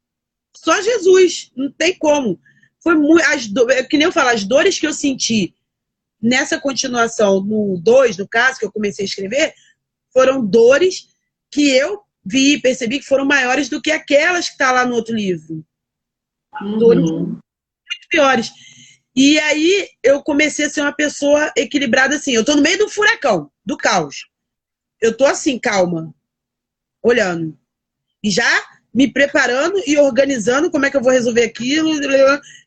só Jesus, não tem como. Foi muito, as do, é que nem eu falo, as dores que eu senti nessa continuação, no 2, no caso, que eu comecei a escrever, foram dores que eu vi e percebi que foram maiores do que aquelas que estão tá lá no outro livro. Uhum. Dores muito piores. E aí eu comecei a ser uma pessoa equilibrada assim. Eu tô no meio do furacão, do caos. Eu tô assim, calma, olhando. E já me preparando e organizando como é que eu vou resolver aquilo.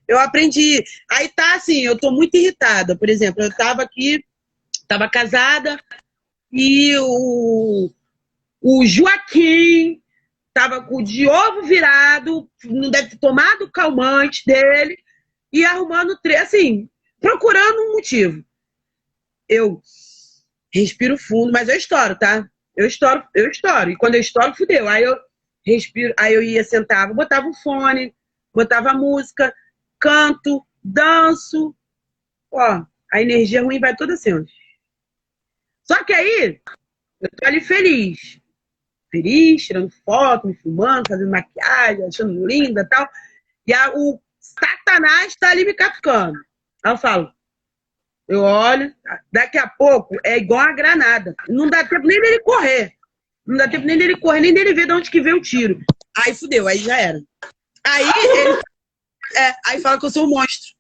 Eu aprendi. Aí tá assim, eu tô muito irritada. Por exemplo, eu tava aqui, tava casada, e o, o Joaquim tava com o de ovo virado, não deve ter tomado o calmante dele e arrumando, assim, procurando um motivo. Eu respiro fundo, mas eu estouro, tá? Eu estouro, eu estouro. E quando eu estouro, fudeu. Aí eu respiro, aí eu ia, sentava, botava o fone, botava música, canto, danço. Ó, a energia ruim vai toda assim. Só que aí, eu tô ali feliz. feliz, tirando foto, me filmando, fazendo maquiagem, achando linda e tal. E a, o Satanás está ali me catucando. Aí eu falo, eu olho, daqui a pouco é igual a granada. Não dá tempo nem dele correr. Não dá tempo nem dele correr, nem dele ver de onde que veio o tiro. Aí fudeu, aí já era. Aí ele. É, aí fala que eu sou um monstro.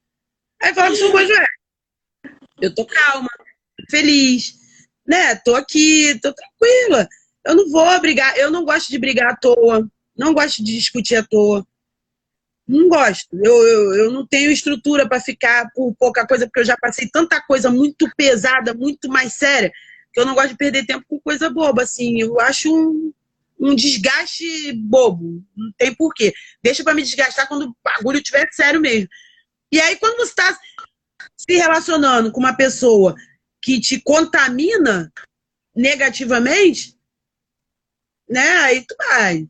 Aí fala que eu sou um monstro. É. Eu tô calma, feliz, né? Tô aqui, tô tranquila. Eu não vou brigar, eu não gosto de brigar à toa, não gosto de discutir à toa. Não gosto. Eu, eu, eu não tenho estrutura para ficar por pouca coisa, porque eu já passei tanta coisa muito pesada, muito mais séria, que eu não gosto de perder tempo com coisa boba, assim. Eu acho um, um desgaste bobo. Não tem porquê. Deixa para me desgastar quando o bagulho estiver sério mesmo. E aí, quando você está se relacionando com uma pessoa que te contamina negativamente, né? Aí tu vai.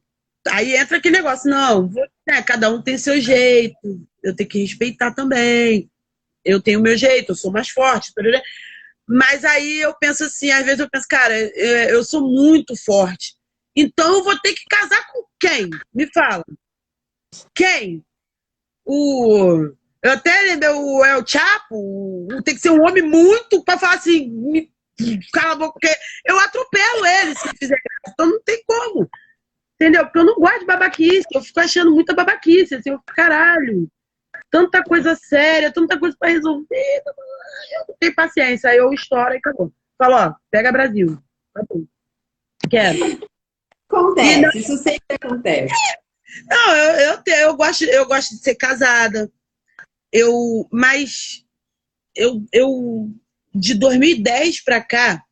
Aí entra aquele negócio, não, né, cada um tem seu jeito, eu tenho que respeitar também. Eu tenho o meu jeito, eu sou mais forte. Mas aí eu penso assim, às vezes eu penso, cara, eu sou muito forte. Então eu vou ter que casar com quem? Me fala. Quem? O. Eu até lembro o El Chapo, tem que ser um homem muito para falar assim, me cala a boca, porque eu atropelo ele se fizer graça. Então não tem como. Entendeu? Porque eu não gosto de babaquice, eu fico achando muita babaquice, assim, eu fico, caralho, tanta coisa séria, tanta coisa para resolver, eu não tenho paciência, aí eu estouro e acabou. Falo, ó, pega Brasil. Quero. Acontece, não... isso sempre acontece. Não, eu, eu, eu, gosto, eu gosto de ser casada, eu, mas eu, eu de 2010 para cá,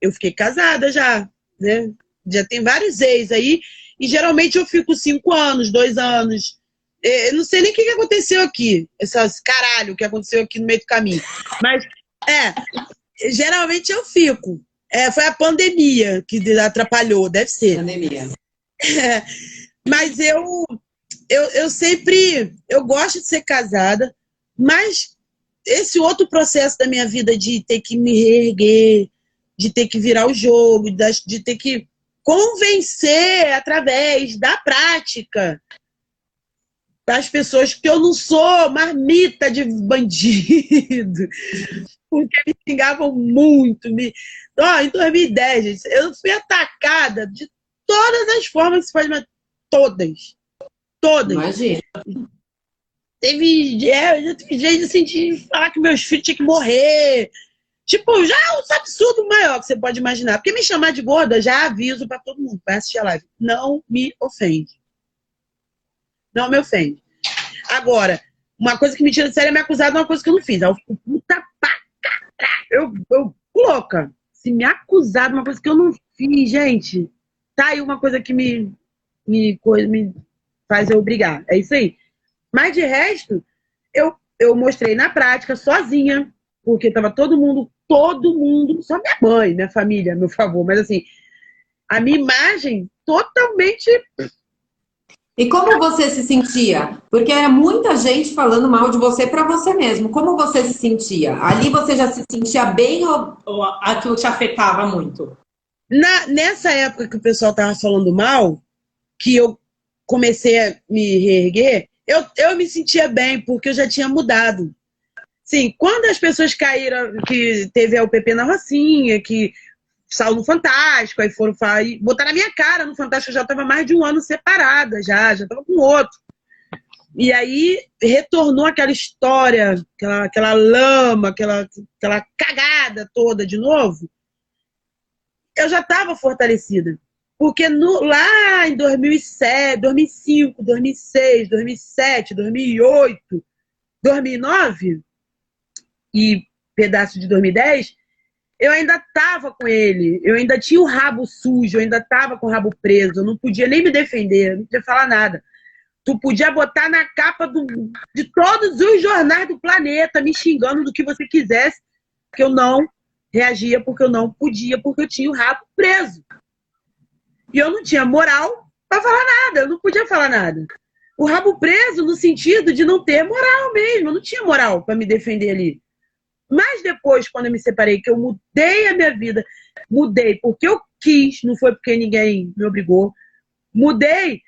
eu fiquei casada já, né? Já tem vários ex aí, e geralmente eu fico cinco anos, dois anos. Eu não sei nem o que aconteceu aqui, essas caralho que aconteceu aqui no meio do caminho. Mas, é, geralmente eu fico. É, foi a pandemia que atrapalhou, deve ser. Pandemia. É, mas eu, eu, eu sempre, eu gosto de ser casada, mas esse outro processo da minha vida de ter que me reerguer, de ter que virar o jogo, de ter que convencer através da prática das pessoas que eu não sou marmita de bandido, porque me xingavam muito. Me... Oh, em 2010, gente, eu fui atacada de todas as formas que se faz, mas todas. Todas. Imagina. Teve, é, tive jeito assim, de falar que meus filhos tinham que morrer, Tipo, já é um absurdo maior que você pode imaginar. Porque me chamar de gorda, já aviso para todo mundo, vai assistir a live. Não me ofende. Não me ofende. Agora, uma coisa que me tira de sério é me acusar de uma coisa que eu não fiz. Eu fico puta pra caralho. Eu, eu louca. Se me acusar de uma coisa que eu não fiz, gente, tá aí uma coisa que me, me, me faz eu brigar. É isso aí. Mas de resto, eu, eu mostrei na prática, sozinha, porque tava todo mundo todo mundo, só minha mãe, minha família, meu favor, mas assim, a minha imagem totalmente. E como você se sentia? Porque era muita gente falando mal de você para você mesmo. Como você se sentia? Ali você já se sentia bem ou, ou aquilo te afetava muito? Na, nessa época que o pessoal tava falando mal, que eu comecei a me reerguer, eu, eu me sentia bem, porque eu já tinha mudado. Sim, quando as pessoas caíram, que teve a UPP na Rocinha, que saiu no Fantástico, aí foram falar, botar na minha cara no Fantástico, eu já estava mais de um ano separada, já, já estava com outro. E aí retornou aquela história, aquela, aquela lama, aquela, aquela cagada toda de novo. Eu já estava fortalecida. Porque no, lá em 2007, 2005, 2006, 2007, 2008, 2009, e pedaço de 2010, eu ainda estava com ele, eu ainda tinha o rabo sujo, eu ainda estava com o rabo preso, eu não podia nem me defender, não podia falar nada. Tu podia botar na capa do, de todos os jornais do planeta, me xingando do que você quisesse, que eu não reagia porque eu não podia, porque eu tinha o rabo preso. E eu não tinha moral para falar nada, eu não podia falar nada. O rabo preso no sentido de não ter moral mesmo, eu não tinha moral para me defender ali. Mas depois, quando eu me separei, que eu mudei a minha vida, mudei, porque eu quis, não foi porque ninguém me obrigou. Mudei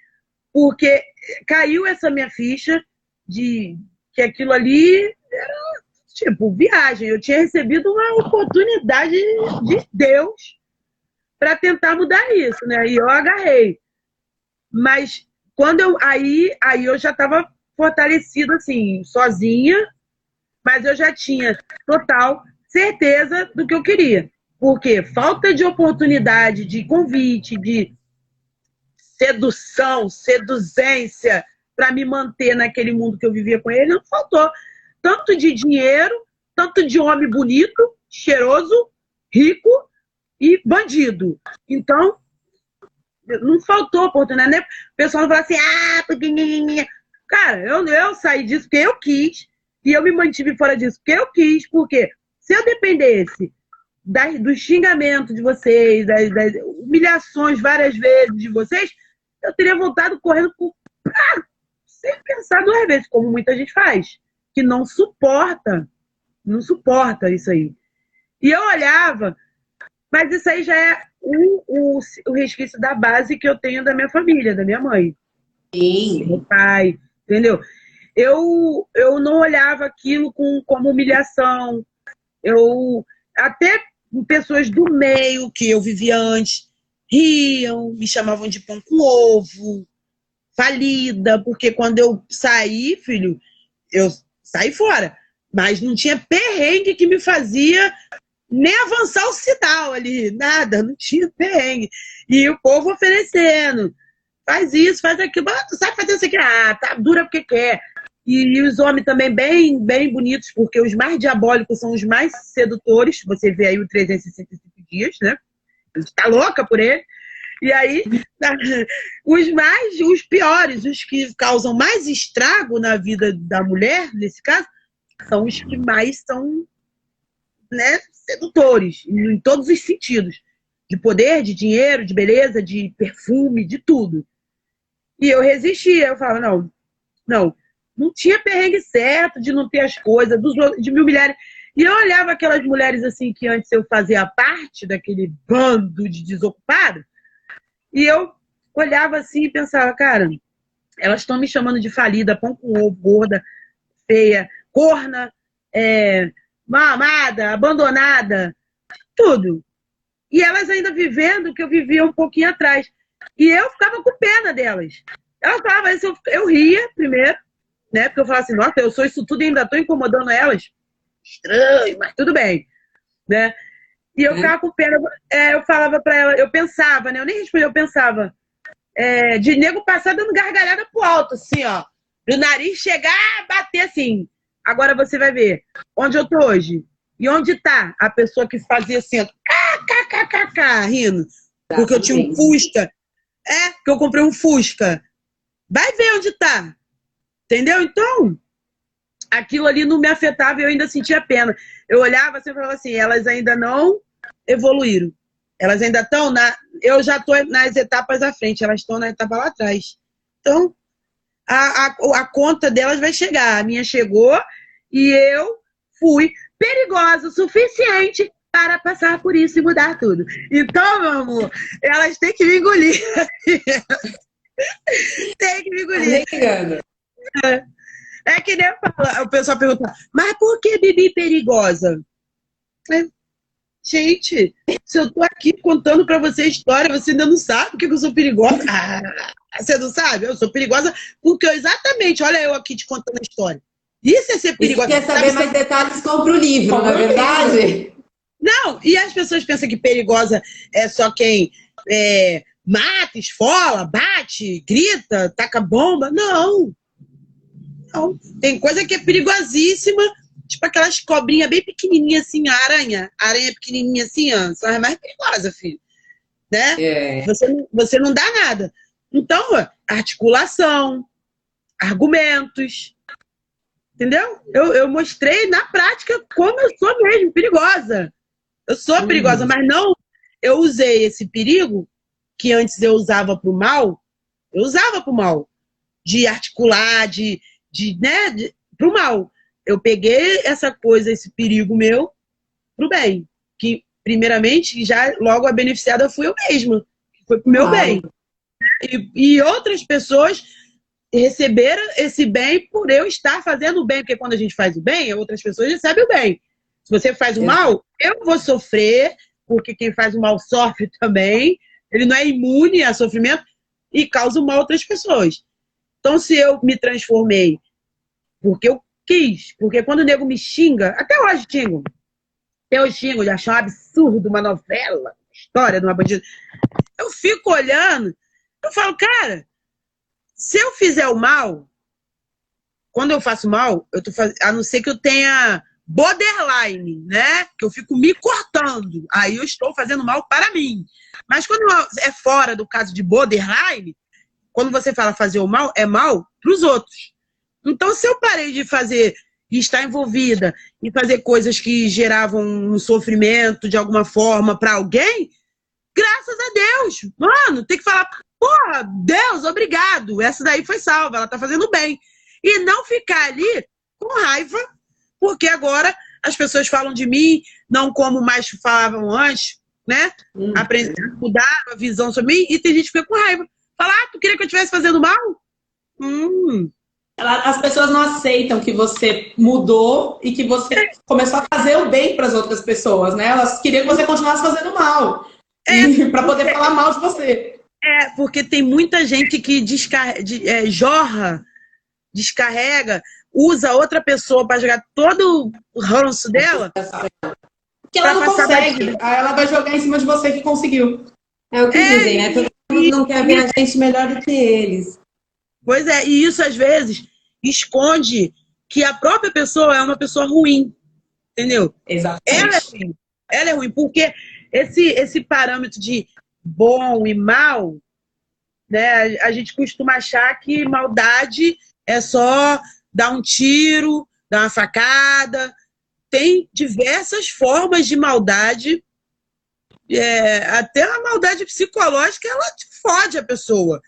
porque caiu essa minha ficha de que aquilo ali era tipo viagem. Eu tinha recebido uma oportunidade de Deus para tentar mudar isso, né? E eu agarrei. Mas quando eu aí, aí eu já estava fortalecida assim, sozinha, mas eu já tinha total certeza do que eu queria. Porque falta de oportunidade, de convite, de sedução, seduzência para me manter naquele mundo que eu vivia com ele, não faltou. Tanto de dinheiro, tanto de homem bonito, cheiroso, rico e bandido. Então, não faltou oportunidade. Né? O pessoal não fala assim, ah, porque. Cara, eu, eu saí disso porque eu quis. E eu me mantive fora disso porque eu quis. Porque se eu dependesse das, do xingamento de vocês, das, das, humilhações várias vezes de vocês, eu teria voltado correndo por, ah, sem pensar duas vezes, como muita gente faz. Que não suporta. Não suporta isso aí. E eu olhava, mas isso aí já é o, o, o resquício da base que eu tenho da minha família, da minha mãe. Sim. Meu pai, entendeu? Eu, eu não olhava aquilo com, como humilhação. Eu até pessoas do meio que eu vivia antes riam, me chamavam de pão com ovo, falida, porque quando eu saí, filho, eu saí fora. Mas não tinha perrengue que me fazia nem avançar o sinal ali, nada, não tinha perrengue. E o povo oferecendo, faz isso, faz aquilo, sabe fazer isso aqui, ah, tá dura porque quer. E, e, os homens também bem, bem bonitos, porque os mais diabólicos são os mais sedutores. Você vê aí o 365 dias, né? Está louca por ele. E aí, os mais, os piores, os que causam mais estrago na vida da mulher, nesse caso, são os que mais são né, sedutores, em todos os sentidos. De poder, de dinheiro, de beleza, de perfume, de tudo. E eu resistia, eu falava, não, não, não tinha perrengue certo de não ter as coisas, dos, de me humilharem. E eu olhava aquelas mulheres assim que antes eu fazia parte daquele bando de desocupados, e eu olhava assim e pensava, cara, elas estão me chamando de falida, pão com ovo, gorda, feia, corna, é, mamada, abandonada, tudo. E elas ainda vivendo o que eu vivia um pouquinho atrás. E eu ficava com pena delas. Elas falavam eu, eu ria primeiro, né? Porque eu falava assim, nossa, eu sou isso tudo e ainda estou incomodando elas. Estranho, mas tudo bem, né? E eu é. ficava com pena, é, eu falava para ela, eu pensava, né? Eu nem respondia, eu pensava, é, de nego passar dando gargalhada pro alto, assim, ó. Do nariz chegar, bater assim. Agora você vai ver onde eu tô hoje. E onde tá a pessoa que fazia assim, kkkk, rindo. Porque eu tinha um Fusca. É, que eu comprei um Fusca. Vai ver onde tá. Entendeu? Então, aquilo ali não me afetava e eu ainda sentia pena. Eu olhava assim e falava assim, elas ainda não evoluíram. Elas ainda estão na. Eu já estou nas etapas à frente, elas estão na etapa lá atrás. Então, a, a, a conta delas vai chegar. A minha chegou e eu fui perigosa o suficiente para passar por isso e mudar tudo. Então, meu amor, elas têm que me engolir. tem que me engolir. É, é que nem fala, o pessoal pergunta, mas por que Bibi perigosa? É, gente, se eu tô aqui contando para você a história, você ainda não sabe que eu sou perigosa. Ah, você não sabe? Eu sou perigosa porque eu, exatamente, olha eu aqui te contando a história. Isso é ser perigosa. Se quer saber mais detalhes, compra o livro, não é verdade? Não, e as pessoas pensam que perigosa é só quem é, mata, esfola, bate, grita, taca bomba. Não. Não. Tem coisa que é perigosíssima, tipo aquelas cobrinhas bem pequenininhas assim, a aranha. A aranha pequenininha assim, ó, são as mais perigosas, filho. Né? É. Você, você não dá nada. Então, articulação, argumentos, Entendeu? Eu, eu mostrei na prática como eu sou mesmo, perigosa. Eu sou uhum. perigosa, mas não. Eu usei esse perigo, que antes eu usava para o mal, eu usava para o mal. De articular, de, de né, para o mal. Eu peguei essa coisa, esse perigo meu, para o bem. Que primeiramente, já logo a beneficiada fui eu mesma. Foi pro meu claro. bem. E, e outras pessoas receberam esse bem por eu estar fazendo o bem, porque quando a gente faz o bem, outras pessoas recebem o bem. Se você faz o mal, eu vou sofrer, porque quem faz o mal sofre também. Ele não é imune a sofrimento e causa o mal a outras pessoas. Então, se eu me transformei porque eu quis, porque quando o nego me xinga, até hoje xingo, até hoje xingo, de achar um absurdo uma novela, uma história de uma bandida. Eu fico olhando, eu falo, cara, se eu fizer o mal, quando eu faço mal, eu tô faz... a não ser que eu tenha borderline, né? Que eu fico me cortando. Aí eu estou fazendo mal para mim. Mas quando é fora do caso de borderline, quando você fala fazer o mal, é mal para os outros. Então, se eu parei de fazer e estar envolvida e fazer coisas que geravam um sofrimento de alguma forma para alguém, graças a Deus. Mano, tem que falar, Porra, Deus, obrigado. Essa daí foi salva, ela tá fazendo bem. E não ficar ali com raiva, porque agora as pessoas falam de mim, não como mais falavam antes, né? Hum. Aprender a mudar a visão sobre mim, e tem gente que fica com raiva. Falar, ah, tu queria que eu estivesse fazendo mal? Hum. As pessoas não aceitam que você mudou e que você começou a fazer o bem para as outras pessoas, né? Elas queriam que você continuasse fazendo mal. É, para poder falar mal de você. É, porque tem muita gente que descar... de, é, jorra, descarrega, usa outra pessoa para jogar todo o ranço dela. Que ela não consegue. Aí ela vai jogar em cima de você que conseguiu. É o que é, dizem, né? Mundo não quer ver a gente melhor do que eles. Pois é, e isso às vezes esconde que a própria pessoa é uma pessoa ruim. Entendeu? Exatamente. Ela é ruim. Ela é ruim, porque esse, esse parâmetro de bom e mal, né? A gente costuma achar que maldade é só dar um tiro, dar uma facada. Tem diversas formas de maldade. É, até a maldade psicológica, ela fode a pessoa,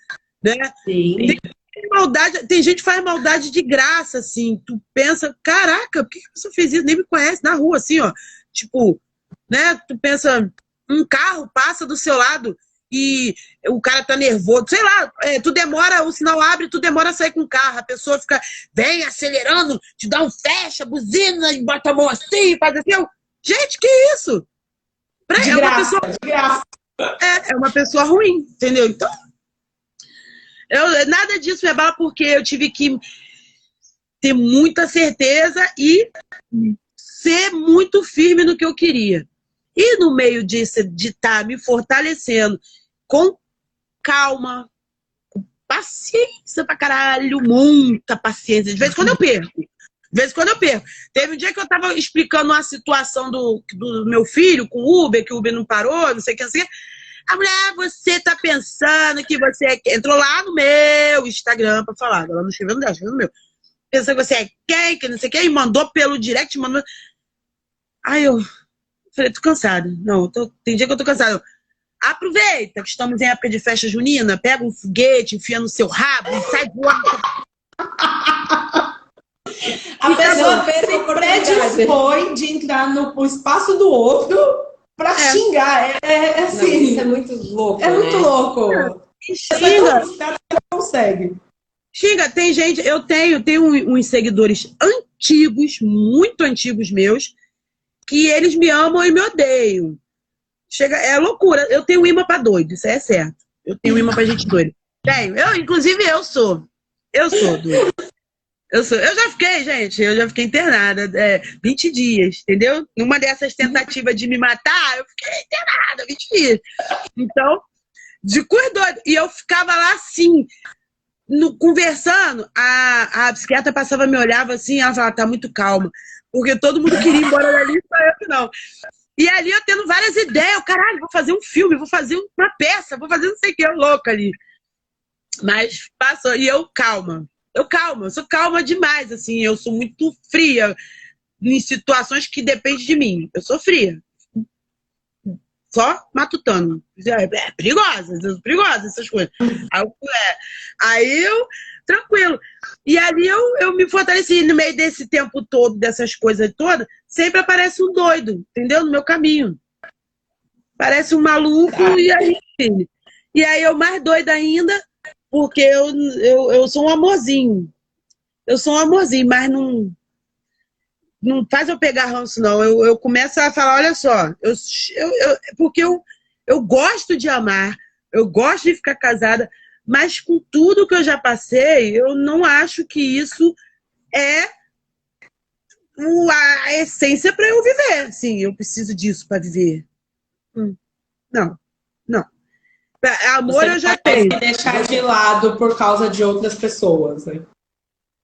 né? Sim. Tem, maldade, tem gente que faz maldade de graça, assim. Tu pensa, caraca, por que a pessoa fez isso? Nem me conhece na rua, assim, ó. Tipo, né? Tu pensa, um carro passa do seu lado e o cara tá nervoso, sei lá, é, tu demora, o sinal abre, tu demora a sair com o carro, a pessoa fica, vem acelerando, te dá um fecha, buzina, e bota a mão assim, faz assim. Eu, gente, que isso? Pra, de é graça, uma pessoa, de graça. É, é uma pessoa ruim, entendeu? Então, eu, nada disso me abala porque eu tive que ter muita certeza e ser muito firme no que eu queria. E no meio disso, de estar tá me fortalecendo com calma, com paciência pra caralho, muita paciência. De vez em quando eu perco. De vez em quando eu perco. Teve um dia que eu tava explicando uma situação do, do meu filho com o Uber, que o Uber não parou, não sei o que, assim. A mulher, ah, você tá pensando que você é... Entrou lá no meu Instagram pra falar. Ela não escreveu no dela, no meu. Pensando que você é quem, que não sei o que, e mandou pelo direct, mandou. Aí eu, Falei, tô cansada. Não, tô, tem dia que eu tô cansada. Aproveita que estamos em época de festa junina, pega um foguete, enfia no seu rabo e sai voando. A pessoa predispõe de entrar no, espaço do outro pra é. xingar. É, é, é assim. Não, isso é muito louco. É né? muito louco. E xinga. Não consegue. Xinga, tem gente, eu tenho, tenho uns seguidores antigos, muito antigos meus, que eles me amam e me odeiam. Chega, é loucura. Eu tenho imã pra doido, isso é certo. Eu tenho imã pra gente doida. Tenho. Eu, inclusive, eu sou. Eu sou doido. Eu, sou, eu já fiquei, gente, eu já fiquei internada é, 20 dias, entendeu? Numa dessas tentativas de me matar, eu fiquei internada 20 dias. Então, de cuidado. E eu ficava lá assim, no, conversando, a, a psiquiatra passava, me olhava assim, ela falava, tá muito calma. Porque todo mundo queria ir embora dali, só eu que não. E ali eu tendo várias ideias. Eu, caralho, vou fazer um filme, vou fazer uma peça, vou fazer não sei o que, eu louca ali. Mas passou. E eu, calma. Eu calma, eu sou calma demais, assim. Eu sou muito fria em situações que dependem de mim. Eu sou fria. Só matutando. É, é perigosa, perigosa essas coisas. Aí eu, é, aí eu tranquilo. E ali eu, eu me fortaleci. No meio desse tempo todo, dessas coisas todas, sempre aparece um doido, entendeu? No meu caminho. Parece um maluco e aí. E aí eu mais doida ainda, porque eu, eu, eu sou um amorzinho. Eu sou um amorzinho, mas não. Não faz eu pegar ranço, não. Eu, eu começo a falar, olha só, eu, eu, eu- porque eu, eu gosto de amar, eu gosto de ficar casada, mas com tudo que eu já passei, eu não acho que isso é a essência para eu viver. Sim, eu preciso disso para viver. Hum, não. Pra- Amor Você eu já não tenho. se deixar de lado por causa de outras pessoas. Né?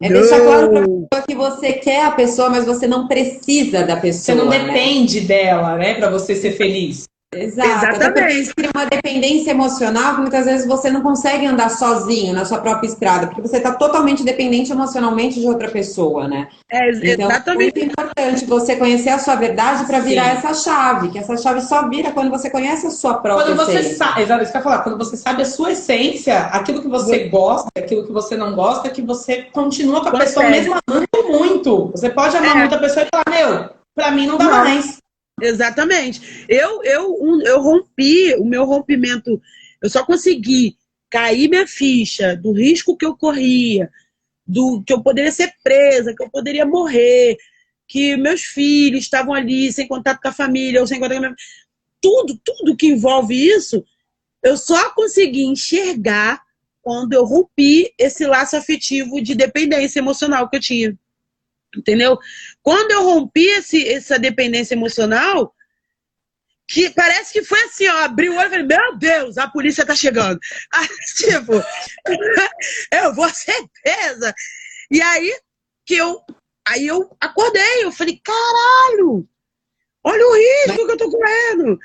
É deixar claro pra Não. pessoa que você quer a pessoa, mas você não precisa da pessoa. Você não né? depende dela, né, para você ser feliz. Exato. Exatamente. Cria uma dependência emocional que muitas vezes você não consegue andar sozinho na sua própria estrada, porque você está totalmente dependente emocionalmente de outra pessoa, né? É, Então, exatamente. é muito importante você conhecer a sua verdade para virar Sim. essa chave, que essa chave só vira quando você conhece a sua própria Quando você essência. sabe, exato isso que eu ia falar, quando você sabe a sua essência, aquilo que você gosta, aquilo que você não gosta, que você continua com a pessoa Consegue. mesmo amando muito. Você pode amar É. muito a pessoa e falar, meu, pra mim não dá Não. mais. Exatamente. Eu, eu, um- eu rompi, o meu rompimento, eu só consegui cair minha ficha do risco que eu corria, do que eu poderia ser presa, que eu poderia morrer, que meus filhos estavam ali sem contato com a família, ou sem contato com a minha... Tudo, tudo que envolve isso, eu só consegui enxergar quando eu rompi esse laço afetivo de dependência emocional que eu tinha. Entendeu? Quando eu rompi esse, essa dependência emocional, que parece que foi assim, ó, abriu o olho e falei, meu Deus, a polícia tá chegando. Aí, tipo, eu vou ser presa. E aí que eu, aí eu acordei, eu falei, caralho, olha o risco que eu tô correndo.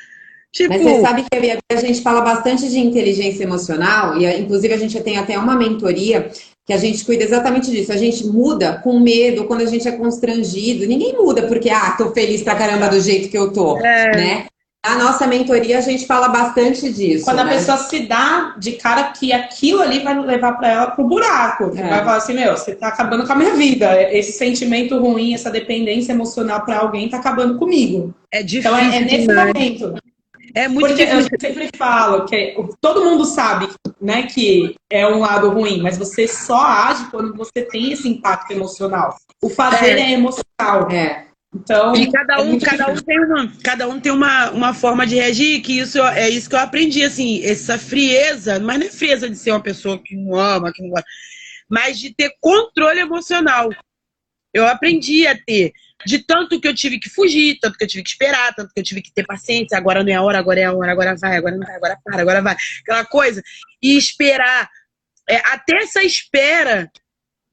Tipo, Mas você sabe que a gente fala bastante de inteligência emocional, e inclusive a gente tem até uma mentoria que a gente cuida exatamente disso. A gente muda com medo quando a gente é constrangido. Ninguém muda porque, ah, tô feliz pra caramba do jeito que eu tô, É. né? Na nossa mentoria a gente fala bastante disso. Quando a né? pessoa se dá de cara que aquilo ali vai levar pra ela pro buraco. É. vai falar assim, meu, você tá acabando com a minha vida. Esse sentimento ruim, essa dependência emocional pra alguém tá acabando comigo. é difícil. Então é, é nesse demais. momento. É muito Porque eu difícil. sempre falo que todo mundo sabe né, que é um lado ruim, mas você só age quando você tem esse impacto emocional. O fazer é, emocional. É. Então, E cada é um, muito cada um tem uma, cada um tem uma, uma forma de reagir, que isso é isso que eu aprendi, assim, essa frieza, mas não é frieza de ser uma pessoa que não ama, que não gosta, mas de ter controle emocional. Eu aprendi a ter. De tanto que eu tive que fugir, tanto que eu tive que esperar, tanto que eu tive que ter paciência, agora não é a hora, agora é a hora, agora vai, agora não vai, agora para, agora vai. Aquela coisa. E esperar. É, até essa espera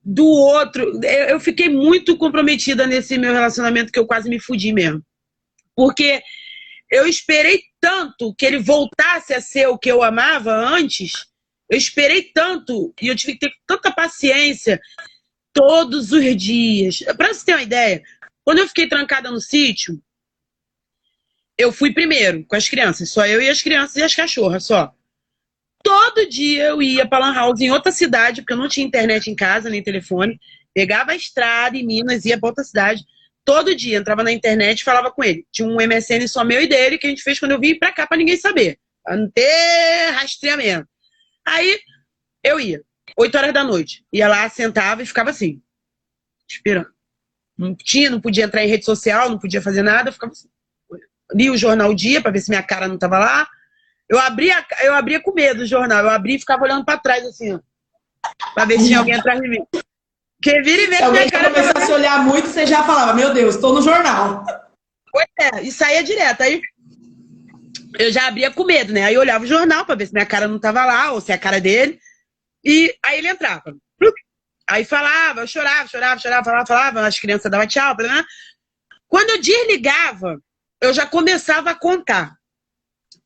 do outro. Eu, eu fiquei muito comprometida nesse meu relacionamento que eu quase me fudi mesmo. Porque eu esperei tanto que ele voltasse a ser o que eu amava antes. Eu esperei tanto e eu tive que ter tanta paciência todos os dias. Pra você ter uma ideia, quando eu fiquei trancada no sítio, eu fui primeiro com as crianças, só eu e as crianças e as cachorras, só. Todo dia eu ia para Lan House em outra cidade, porque eu não tinha internet em casa, nem telefone. Pegava a estrada em Minas, ia para outra cidade. Todo dia entrava na internet e falava com ele. Tinha um MSN só meu e dele, que a gente fez quando eu vim pra cá, pra ninguém saber. Pra não ter rastreamento. Aí eu ia, 8 horas da noite. Ia lá, sentava e ficava assim, esperando. Não tinha, não podia entrar em rede social, não podia fazer nada, eu ficava assim. Li o jornal dia pra ver se minha cara não tava lá. Eu abria, eu abria com medo o jornal. Eu abria e ficava olhando pra trás, assim, ó. Pra ver se tinha alguém atrás de mim. Porque vira e vê se alguém minha cara tava começar a se olhar muito, você já falava, meu Deus, tô no jornal. Pois é, e saía direto. Aí eu já abria com medo, né? Aí eu olhava o jornal pra ver se minha cara não tava lá, ou se é a cara dele. E aí ele entrava. Aí falava, eu chorava, chorava, chorava, falava, falava, as crianças davam tchau, né? Quando eu desligava, eu já começava a contar.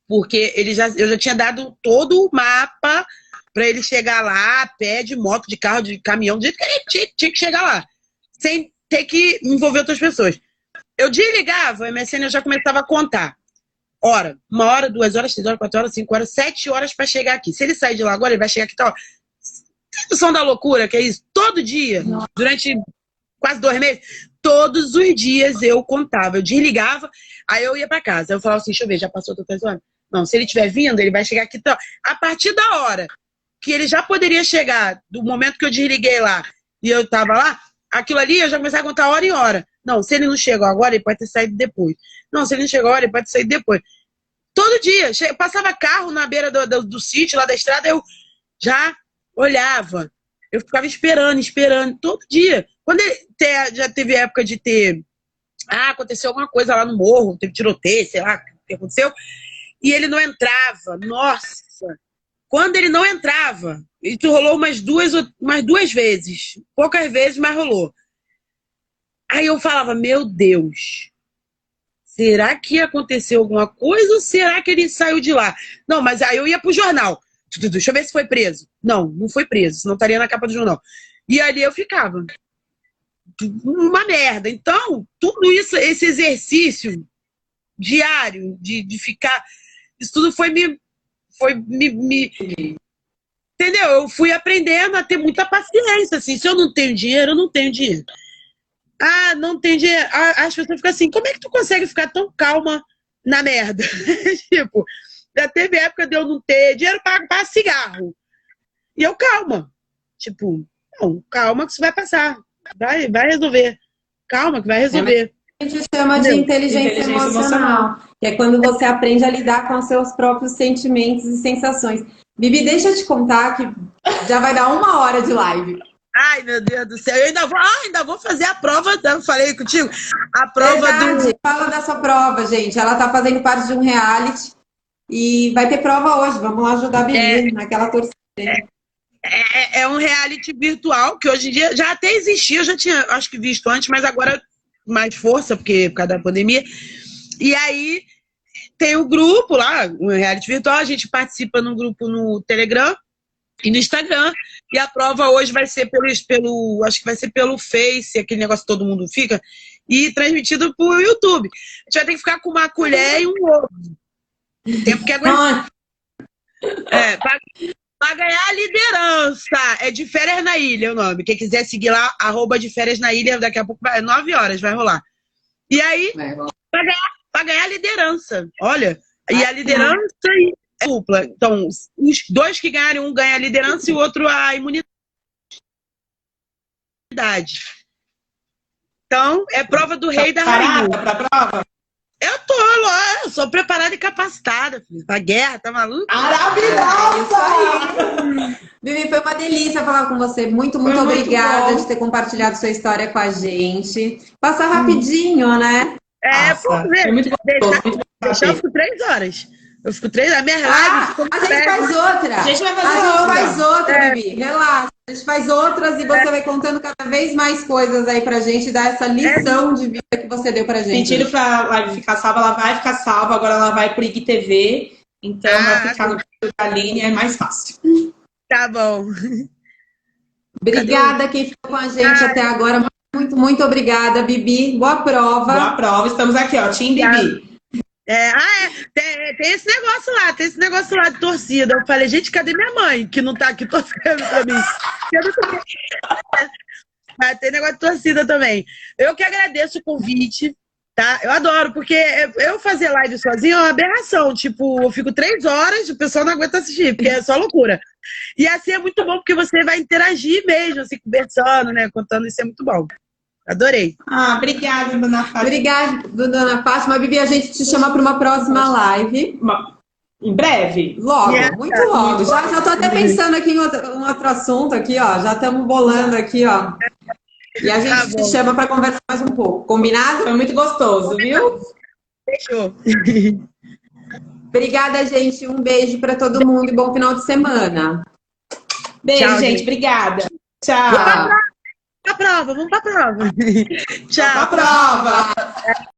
Porque ele já, eu já tinha dado todo o mapa para ele chegar lá, a pé, de moto, de carro, de caminhão, do jeito que ele tinha, tinha que chegar lá. Sem ter que envolver outras pessoas. Eu desligava, o MSN eu já começava a contar. Hora, uma hora, duas horas, três horas, quatro horas, cinco horas, sete horas para chegar aqui. Se ele sair de lá agora, ele vai chegar aqui tal. Noção da loucura que é isso? Todo dia, durante quase dois meses, todos os dias eu contava. Eu desligava, Aí eu ia pra casa, eu falava assim, deixa eu ver, já passou três horas? Não, se ele estiver vindo, ele vai chegar aqui. Então, a partir da hora que ele já poderia chegar, do momento que eu desliguei lá e eu tava lá, aquilo ali eu já comecei a contar hora em hora. Não, se ele não chegou agora, ele pode ter saído depois. Não, se ele não chegou agora, ele pode ter saído depois. Todo dia, passava carro na beira do, do, do sítio, lá da estrada, eu já olhava. Eu ficava esperando, esperando, todo dia. Quando ele já teve época de ter. Ah, aconteceu alguma coisa lá no morro, teve tiroteio, sei lá o que aconteceu. E ele não entrava. Nossa! Quando ele não entrava, isso rolou umas duas, umas duas vezes. Poucas vezes, mas rolou. Aí eu falava, meu Deus, será que aconteceu alguma coisa ou será que ele saiu de lá? Não, mas aí eu ia pro jornal. Deixa eu ver se foi preso. Não, não foi preso, senão estaria na capa do jornal. E ali eu ficava. Uma merda. Então, tudo isso, esse exercício diário de, de ficar. Isso tudo foi me. Foi me, me entendeu? Eu fui aprendendo a ter muita paciência. Assim, se eu não tenho dinheiro, eu não tenho dinheiro. Ah, não tem dinheiro. Ah, as pessoas ficam assim, como é que tu consegue ficar tão calma na merda? tipo, já teve época de eu não ter dinheiro para cigarro. E eu, calma. Tipo, não, calma que isso vai passar. Vai, vai resolver. Calma que vai resolver. A gente chama de inteligência, inteligência emocional, emocional, que é quando você aprende a lidar com os seus próprios sentimentos e sensações. Bibi, deixa eu te contar que já vai dar uma hora de live. Ai, meu Deus do céu. Eu ainda vou, ah, ainda vou fazer a prova, eu falei contigo. A prova Verdade. do. Fala da sua prova, gente. Ela tá fazendo parte de um reality e vai ter prova hoje. Vamos lá ajudar a Bibi é, naquela torcida. É, é, é, um reality virtual que hoje em dia já até existia, eu já tinha, acho que visto antes, mas agora mais força, porque por causa da pandemia. E aí tem o grupo lá, um reality virtual, a gente participa no grupo no Telegram e no Instagram. E a prova hoje vai ser pelo, pelo acho que vai ser pelo Face, aquele negócio que todo mundo fica, e transmitido por YouTube. A gente vai ter que ficar com uma colher e um ovo. Tempo que aguentar. É, pra, pra, ganhar a liderança. É de férias na ilha o nome. Quem quiser seguir lá, arroba de férias na ilha, daqui a pouco vai, nove horas vai rolar. E aí, pra ganhar, pra ganhar a liderança. Olha, e a liderança é dupla. Então, os dois que ganharem, um ganha a liderança e o outro a imunidade. Então, é prova do rei da rainha. Pra prova? Eu tô, eu sou preparada e capacitada, filho. Pra guerra, tá maluco? Maravilhosa! Bibi, foi uma delícia falar com você. Muito, muito foi obrigada muito de ter compartilhado sua história com a gente. Passa rapidinho, né? É, Nossa, por ver. muito gostoso. Deixar, deixar eu fico três horas. Eu fico três, a minha ah, A gente faz outra. A gente vai fazer a outra. gente faz outra, é. Bibi. Relaxa. A gente faz outras e você é. vai contando cada vez mais coisas aí pra gente, dar essa lição é. de vida que você deu pra gente. Pediram pra live ficar salva, ela vai ficar salva, agora ela vai pro IGTV. Então ah, vai ficar no da Aline, é mais fácil. Tá bom. Obrigada quem ficou com a gente ah. até agora. Muito, muito obrigada, Bibi. Boa prova. Boa prova. Estamos aqui, ó. Tim Bibi. É, ah, é, tem, tem, esse negócio lá, tem esse negócio lá de torcida. Eu falei, gente, cadê minha mãe que não tá aqui torcendo pra mim? É, tem negócio de torcida também. Eu que agradeço o convite, tá? Eu adoro, porque eu fazer live sozinho é uma aberração. Tipo, eu fico três horas, o pessoal não aguenta assistir, porque é só loucura. E assim é muito bom, porque você vai interagir mesmo, assim, conversando, né? Contando, isso é muito bom. Adorei. Ah, obrigada, dona Fátima. Obrigada, dona Fátima. Bibi, a gente te chama para uma próxima live. Uma... Em breve? Logo, yeah. muito logo. Já, já tô até pensando aqui em outro, um outro assunto aqui, ó. Já estamos bolando aqui, ó. E a gente tá te chama para conversar mais um pouco. Combinado? Foi muito gostoso, viu? Fechou. Obrigada, gente. Um beijo para todo mundo e bom final de semana. Beijo, Tchau, gente. gente. Obrigada. Tchau pra prova, vamos pra prova. Tchau. Pra prova.